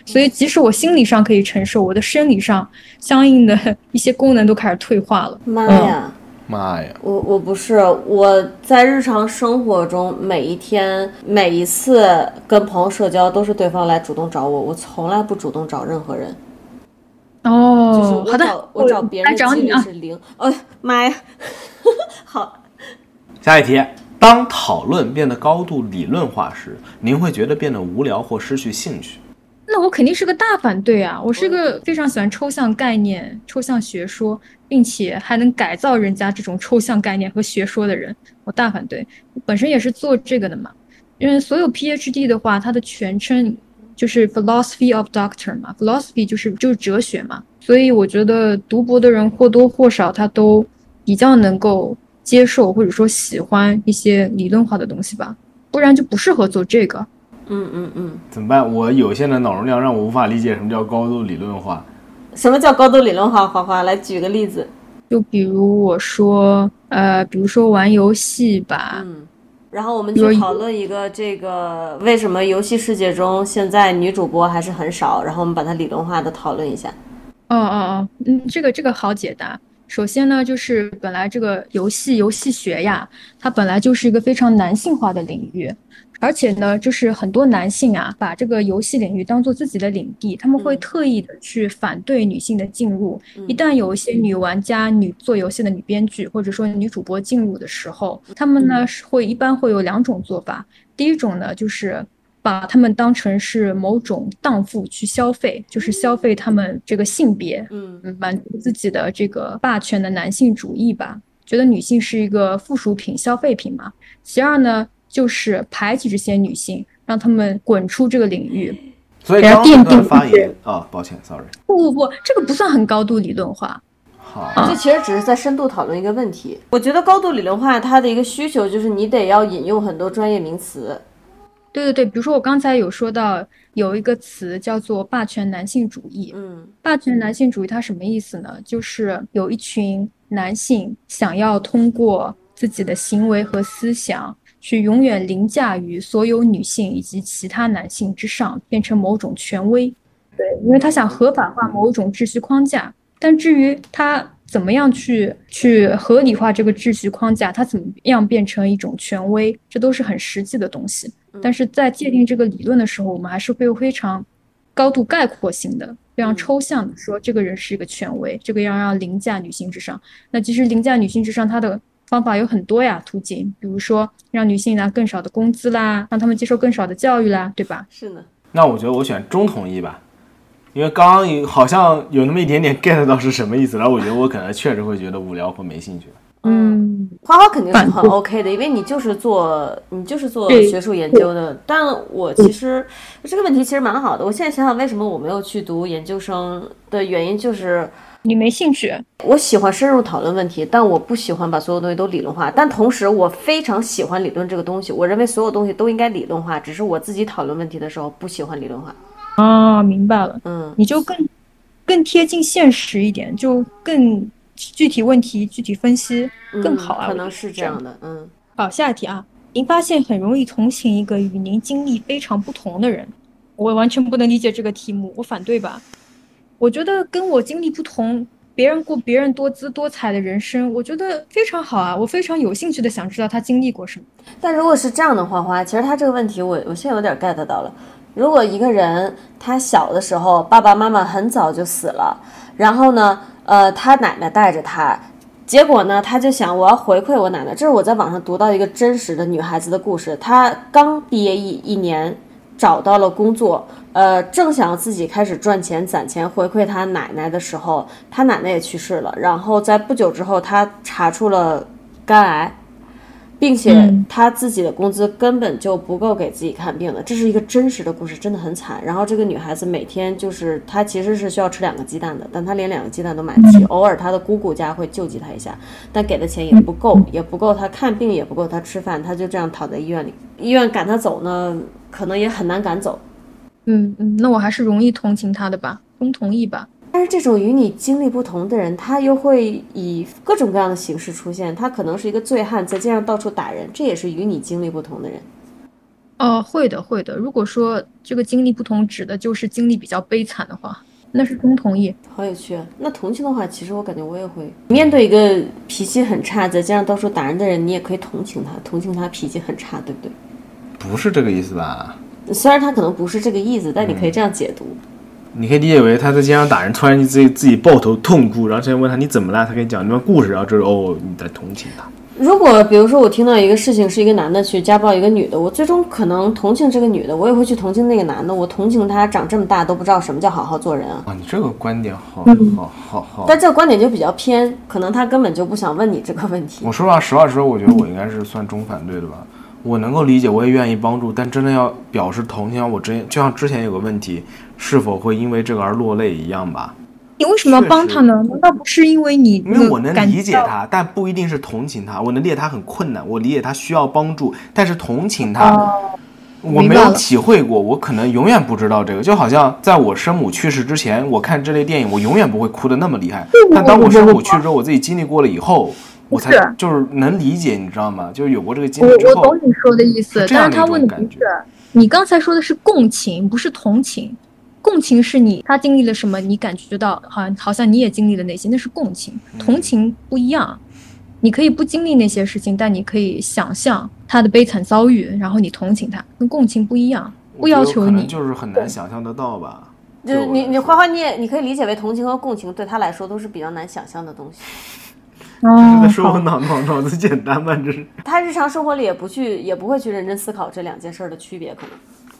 所以，即使我心理上可以承受，我的生理上相应的 <laughs> 一些功能都开始退化了。妈呀！妈呀！我我不是我在日常生活中每一天每一次跟朋友社交都是对方来主动找我，我从来不主动找任何人，就是哦，我好的找，我找别人来的几率找你啊。是零。哦妈呀！<laughs> 好，下一题，当讨论变得高度理论化时，您会觉得变得无聊或失去兴趣？那我肯定是个大反对啊！我是个非常喜欢抽象概念、抽象学说，并且还能改造人家这种抽象概念和学说的人，我大反对。本身也是做这个的嘛，因为所有 PhD 的话，它的全称就是 Philosophy of Doctor 嘛，Philosophy 就是就是哲学嘛，所以我觉得读博的人或多或少他都比较能够接受或者说喜欢一些理论化的东西吧，不然就不适合做这个。嗯嗯嗯，怎么办？我有限的脑容量让我无法理解什么叫高度理论化。什么叫高度理论化？花花来举个例子。就比如我说，呃，比如说玩游戏吧，嗯，然后我们比如去讨论一个这个为什么游戏世界中现在女主播还是很少，然后我们把它理论化的讨论一下。哦哦哦，嗯，这个这个好解答。首先呢，就是本来这个游戏游戏学呀，它本来就是一个非常男性化的领域，而且呢，就是很多男性啊，把这个游戏领域当做自己的领地，他们会嗯特意的去反对女性的进入。嗯一旦有一些女玩家、女做游戏的女编剧或者说女主播进入的时候，他们呢是会一般会有两种做法。第一种呢，就是把他们当成是某种荡妇去消费，就是消费他们这个性别，嗯嗯，满足自己的这个霸权的男性主义吧，觉得女性是一个附属品、消费品嘛。其二呢，就是排挤这些女性，让她们滚出这个领域。所以然后刚刚那段奠定发言啊，抱歉，sorry。不不不，这个不算很高度理论化。好，这其实只是在深度讨论一个问题。我觉得高度理论化它的一个需求就是你得要引用很多专业名词，对对对，比如说我刚才有说到有一个词叫做霸权男性主义。嗯霸权男性主义它什么意思呢？就是有一群男性想要通过自己的行为和思想，去永远凌驾于所有女性以及其他男性之上，变成某种权威。对，因为他想合法化某种秩序框架。但至于他怎么样去去合理化这个秩序框架，他怎么样变成一种权威，这都是很实际的东西。但是在界定这个理论的时候，我们还是会非常高度概括性的、非常抽象的说，这个人是一个权威，这个要让凌驾女性之上。那其实凌驾女性之上，它的方法有很多呀，途径，比如说让女性拿更少的工资啦，让她们接受更少的教育啦，对吧？是呢。那我觉得我选中统一吧，因为刚刚有好像有那么一点点 get 到是什么意思，然后我觉得我可能确实会觉得无聊或没兴趣。嗯，花花肯定是很 OK 的，因为你就是做你就是做学术研究的。但我其实这个问题其实蛮好的。我现在想想，为什么我没有去读研究生的原因，就是你没兴趣，我喜欢深入讨论问题，但我不喜欢把所有东西都理论化。但同时，我非常喜欢理论这个东西。我认为所有东西都应该理论化，只是我自己讨论问题的时候不喜欢理论化。啊，明白了。嗯，你就更更贴近现实一点，就更具体问题具体分析更好啊。嗯可能是这样。的。嗯，好，下一题啊，您发现很容易同情一个与您经历非常不同的人，我完全不能理解这个题目，我反对吧？我觉得跟我经历不同，别人过别人多姿多彩的人生，我觉得非常好啊，我非常有兴趣的想知道他经历过什么。但如果是这样的话，花，其实他这个问题我我现在有点 get 到了。如果一个人他小的时候爸爸妈妈很早就死了，然后呢，呃，他奶奶带着他，结果呢，他就想我要回馈我奶奶。这是我在网上读到一个真实的女孩子的故事，她刚毕业一一年，找到了工作，呃，正想自己开始赚钱攒钱回馈她奶奶的时候，她奶奶也去世了。然后在不久之后，她查出了肝癌。并且嗯他自己的工资根本就不够给自己看病的，这是一个真实的故事，真的很惨。然后这个女孩子每天就是她其实是需要吃两个鸡蛋的，但她连两个鸡蛋都买不起。偶尔她的姑姑家会救济她一下，但给的钱也不够，也不够她看病，也不够她吃饭，她就这样躺在医院里。医院赶她走呢，可能也很难赶走。嗯嗯，那我还是容易同情她的吧，同同意吧。但是这种与你经历不同的人，他又会以各种各样的形式出现。他可能是一个醉汉，在街上到处打人，这也是与你经历不同的人。哦，会的，会的。如果说这个经历不同，指的就是经历比较悲惨的话，那是中同意。好有趣啊！那同情的话，其实我感觉我也会面对一个脾气很差，在街上到处打人的人，你也可以同情他，同情他脾气很差，对不对？不是这个意思吧？虽然他可能不是这个意思，但你可以这样解读。你可以理解为他在街上打人，突然自己自己抱头痛哭，然后现在问他你怎么了，他给你讲一段故事，然后这时候哦你在同情他。如果比如说我听到一个事情是一个男的去家暴一个女的，我最终可能同情这个女的，我也会去同情那个男的。我同情他长这么大都不知道什么叫好好做人啊。啊，你这个观点好好好好。但这个观点就比较偏，可能他根本就不想问你这个问题。我说实话，实话实说，我觉得我应该是算中反对的吧。我能够理解，我也愿意帮助，但真的要表示同情，我之前就像之前有个问题，是否会因为这个而落泪一样吧？你为什么要帮他呢？难道不是因为你因为我能理解他，但不一定是同情他。我能理解他很困难，我理解他需要帮助，但是同情他，我没有体会过，我可能永远不知道这个。就好像在我生母去世之前，我看这类电影，我永远不会哭的那么厉害。但当我生母去世之后，我自己经历过了以后，我才就是能理解，你知道吗？就是有过这个经历之后我懂，你说的意思，这样他问的不种感觉是你刚才说的是共情，不是同情。共情是你他经历了什么，你感觉到好像好像你也经历了那些，那是共情。嗯同情不一样，你可以不经历那些事情，但你可以想象他的悲惨遭遇，然后你同情他，跟共情不一样。不要求你就是很难想象得到吧。就是你你花花你也你可以理解为同情和共情对他来说都是比较难想象的东西。这是哦在，说我脑脑 <laughs> 脑子简单吗？这是他日常生活里也不去也不会去认真思考这两件事儿的区别，可能。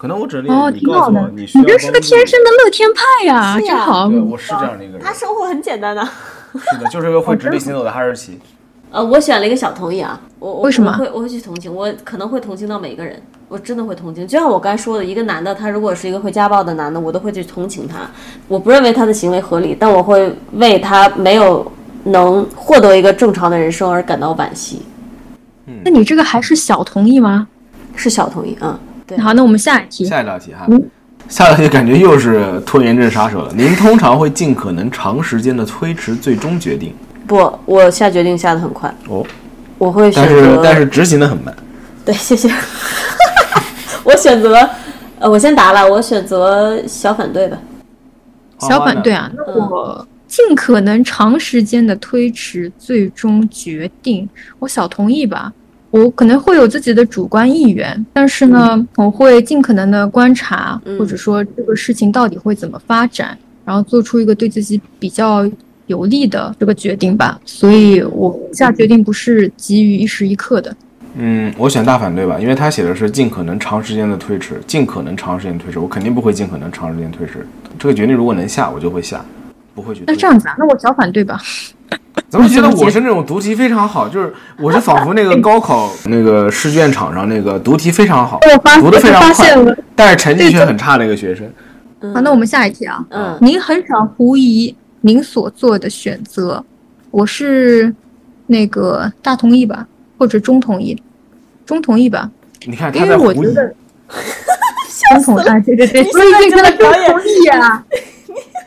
可能我只理哦，解你告诉我挺好的。你需要这是个天生的乐天派呀，是呀真好。对，我是这样的一个人他，生活很简单的。<laughs> 是的，就是一个会直立行走的哈士奇。呃，我选了一个小同意啊，我我为什么会我会去同情，我可能会同情到每个人，我真的会同情。就像我刚才说的，一个男的，他如果是一个会家暴的男的，我都会去同情他。我不认为他的行为合理，但我会为他没有能获得一个正常的人生而感到惋惜。嗯那你这个还是小同意吗？是小同意啊、对好，那我们下一题。下一道题哈嗯，下一道题感觉又是拖延症杀手了。您通常会尽可能长时间的推迟最终决定不，我下决定下的很快，哦，我会选但是择。但是执行的很慢。<laughs> 对，谢谢。<laughs> 我选择，呃，我先答了，我选择小反对吧。小反对啊，那我尽可能长时间的推迟最终决定，我小同意吧。我可能会有自己的主观意愿，但是呢，我会尽可能的观察，嗯或者说这个事情到底会怎么发展，然后做出一个对自己比较有利的这个决定吧。所以我下决定不是急于一时一刻的。嗯，我选大反对吧，因为他写的是尽可能长时间的推迟，尽可能长时间推迟，我肯定不会尽可能长时间推迟。这个决定如果能下，我就会下，不会去推。那这样子啊，那我小反对吧。怎么觉得我是那种读题非常好？就是我是仿佛那个高考 <laughs> 那个试卷场上那个读题非常好，我发读的非常快了，但是成绩却很差的一个学生。好，那我们下一题啊。嗯，您很少狐疑您所做的选择，我是那个大同意吧，或者中同意，中同意吧，你看因为他在狐疑，我觉得 <laughs> 中同意，啊，对对对，所以这个中同意呀、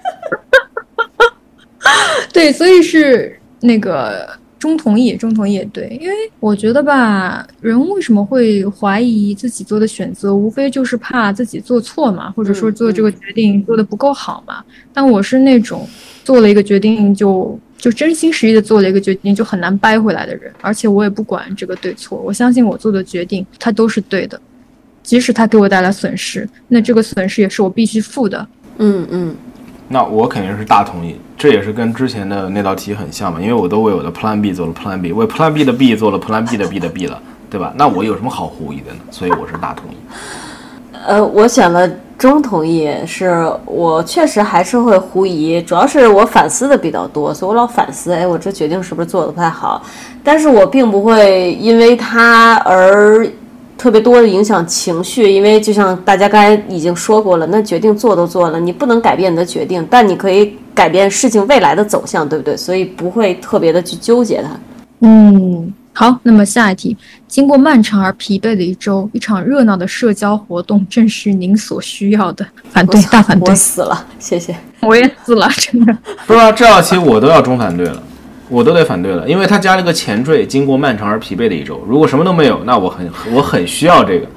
<laughs> 对，所以是那个中同意，中同意也对，因为我觉得吧，人为什么会怀疑自己做的选择，无非就是怕自己做错嘛，或者说做这个决定做的不够好嘛。但我是那种做了一个决定就就真心实意的做了一个决定，就很难掰回来的人，而且我也不管这个对错，我相信我做的决定它都是对的，即使它给我带来损失，那这个损失也是我必须付的。嗯嗯，那我肯定是大同意。这也是跟之前的那道题很像嘛，因为我都为我的 Plan B 做了 Plan B，为 Plan B 的 B 做了 Plan B 的 B 的 B 了，对吧？那我有什么好狐疑的呢？所以我是大同意。呃，我选了中同意，是我确实还是会狐疑，主要是我反思的比较多，所以我老反思，哎，我这决定是不是做的不太好？但是我并不会因为它而特别多的影响情绪，因为就像大家刚才已经说过了，那决定做都做了，你不能改变你的决定，但你可以改变事情未来的走向，对不对？所以不会特别的去纠结它。嗯，好，那么下一题，经过漫长而疲惫的一周，一场热闹的社交活动正是您所需要的。反对，大反对我，死了，谢谢。我也死了，真的。不知道、这道题我都要中反对了，我都得反对了，因为他加了个前缀，经过漫长而疲惫的一周。如果什么都没有，那我很我很需要这个。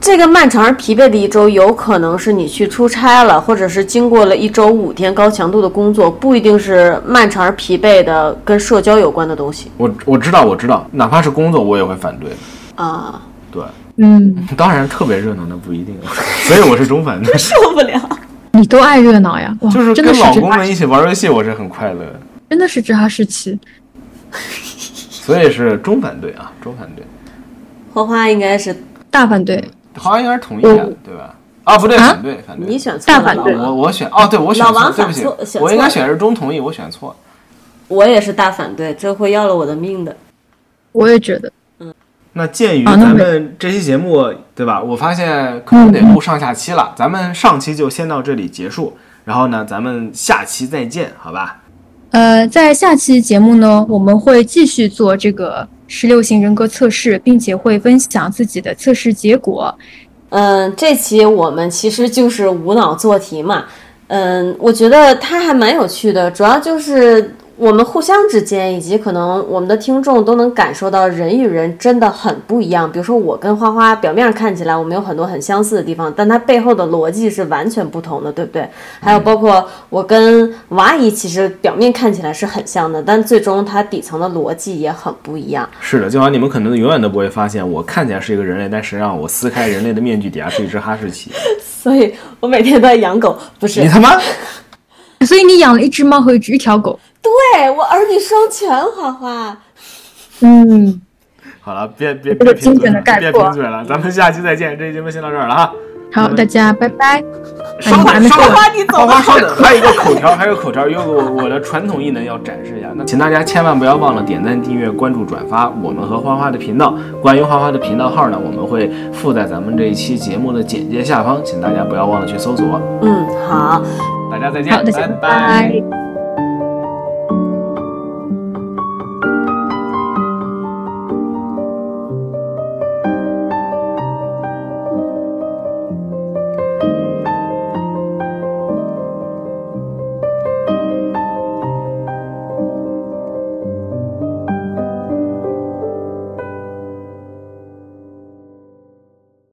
这个漫长而疲惫的一周，有可能是你去出差了，或者是经过了一周五天高强度的工作，不一定是漫长而疲惫的跟社交有关的东西我我知道我知道，哪怕是工作我也会反对。啊，对，嗯，当然特别热闹那不一定，<laughs> 所以我是中反对。<laughs> 受不了。你都爱热闹呀，就是跟老公们一起玩游戏，我是很快乐的，真的是知哈士奇。<laughs> 所以是中反对啊，中反对。花花应该是大反对，花花应该是同意啊，对吧？啊，不对，啊反对，反对。你选错了，大反对我我选哦，对我选老错，对不起我应该选的是中同意，我选错了。我也是大反对，这会要了我的命的。我也觉得。嗯那鉴于咱们这期节目，对吧？我发现可能得录上下期了，咱们上期就先到这里结束，然后呢，咱们下期再见，好吧？呃，在下期节目呢，我们会继续做这个十六型人格测试，并且会分享自己的测试结果。嗯，这期我们其实就是无脑做题嘛。嗯，我觉得它还蛮有趣的，主要就是我们互相之间，以及可能我们的听众都能感受到人与人真的很不一样。比如说我跟花花表面上看起来我们有很多很相似的地方，但它背后的逻辑是完全不同的，对不对？还有包括我跟娃阿姨，其实表面看起来是很像的，但最终它底层的逻辑也很不一样。是的，就好像你们可能永远都不会发现，我看起来是一个人类，但实际上我撕开人类的面具，底下是一只哈士奇。<laughs> 所以我每天都在养狗，不是你？他妈！所以你养了一只猫和一只一条狗。对我儿女双全，花花。嗯，好了，别别这个别贫嘴了，别括贫嘴了，咱们下期再见。这期节目先到这儿了哈。好，大家拜拜。说等，稍等，花你走花花稍等，还有一个口条，还有口条，有个我我的传统艺能要展示一下。那请大家千万不要忘了点赞、订阅、关注、转发我们和花花的频道。关于花花的频道号呢，我们会附在咱们这一期节目的简介下方，请大家不要忘了去搜索。嗯，好。大家再见，好，大家拜。拜拜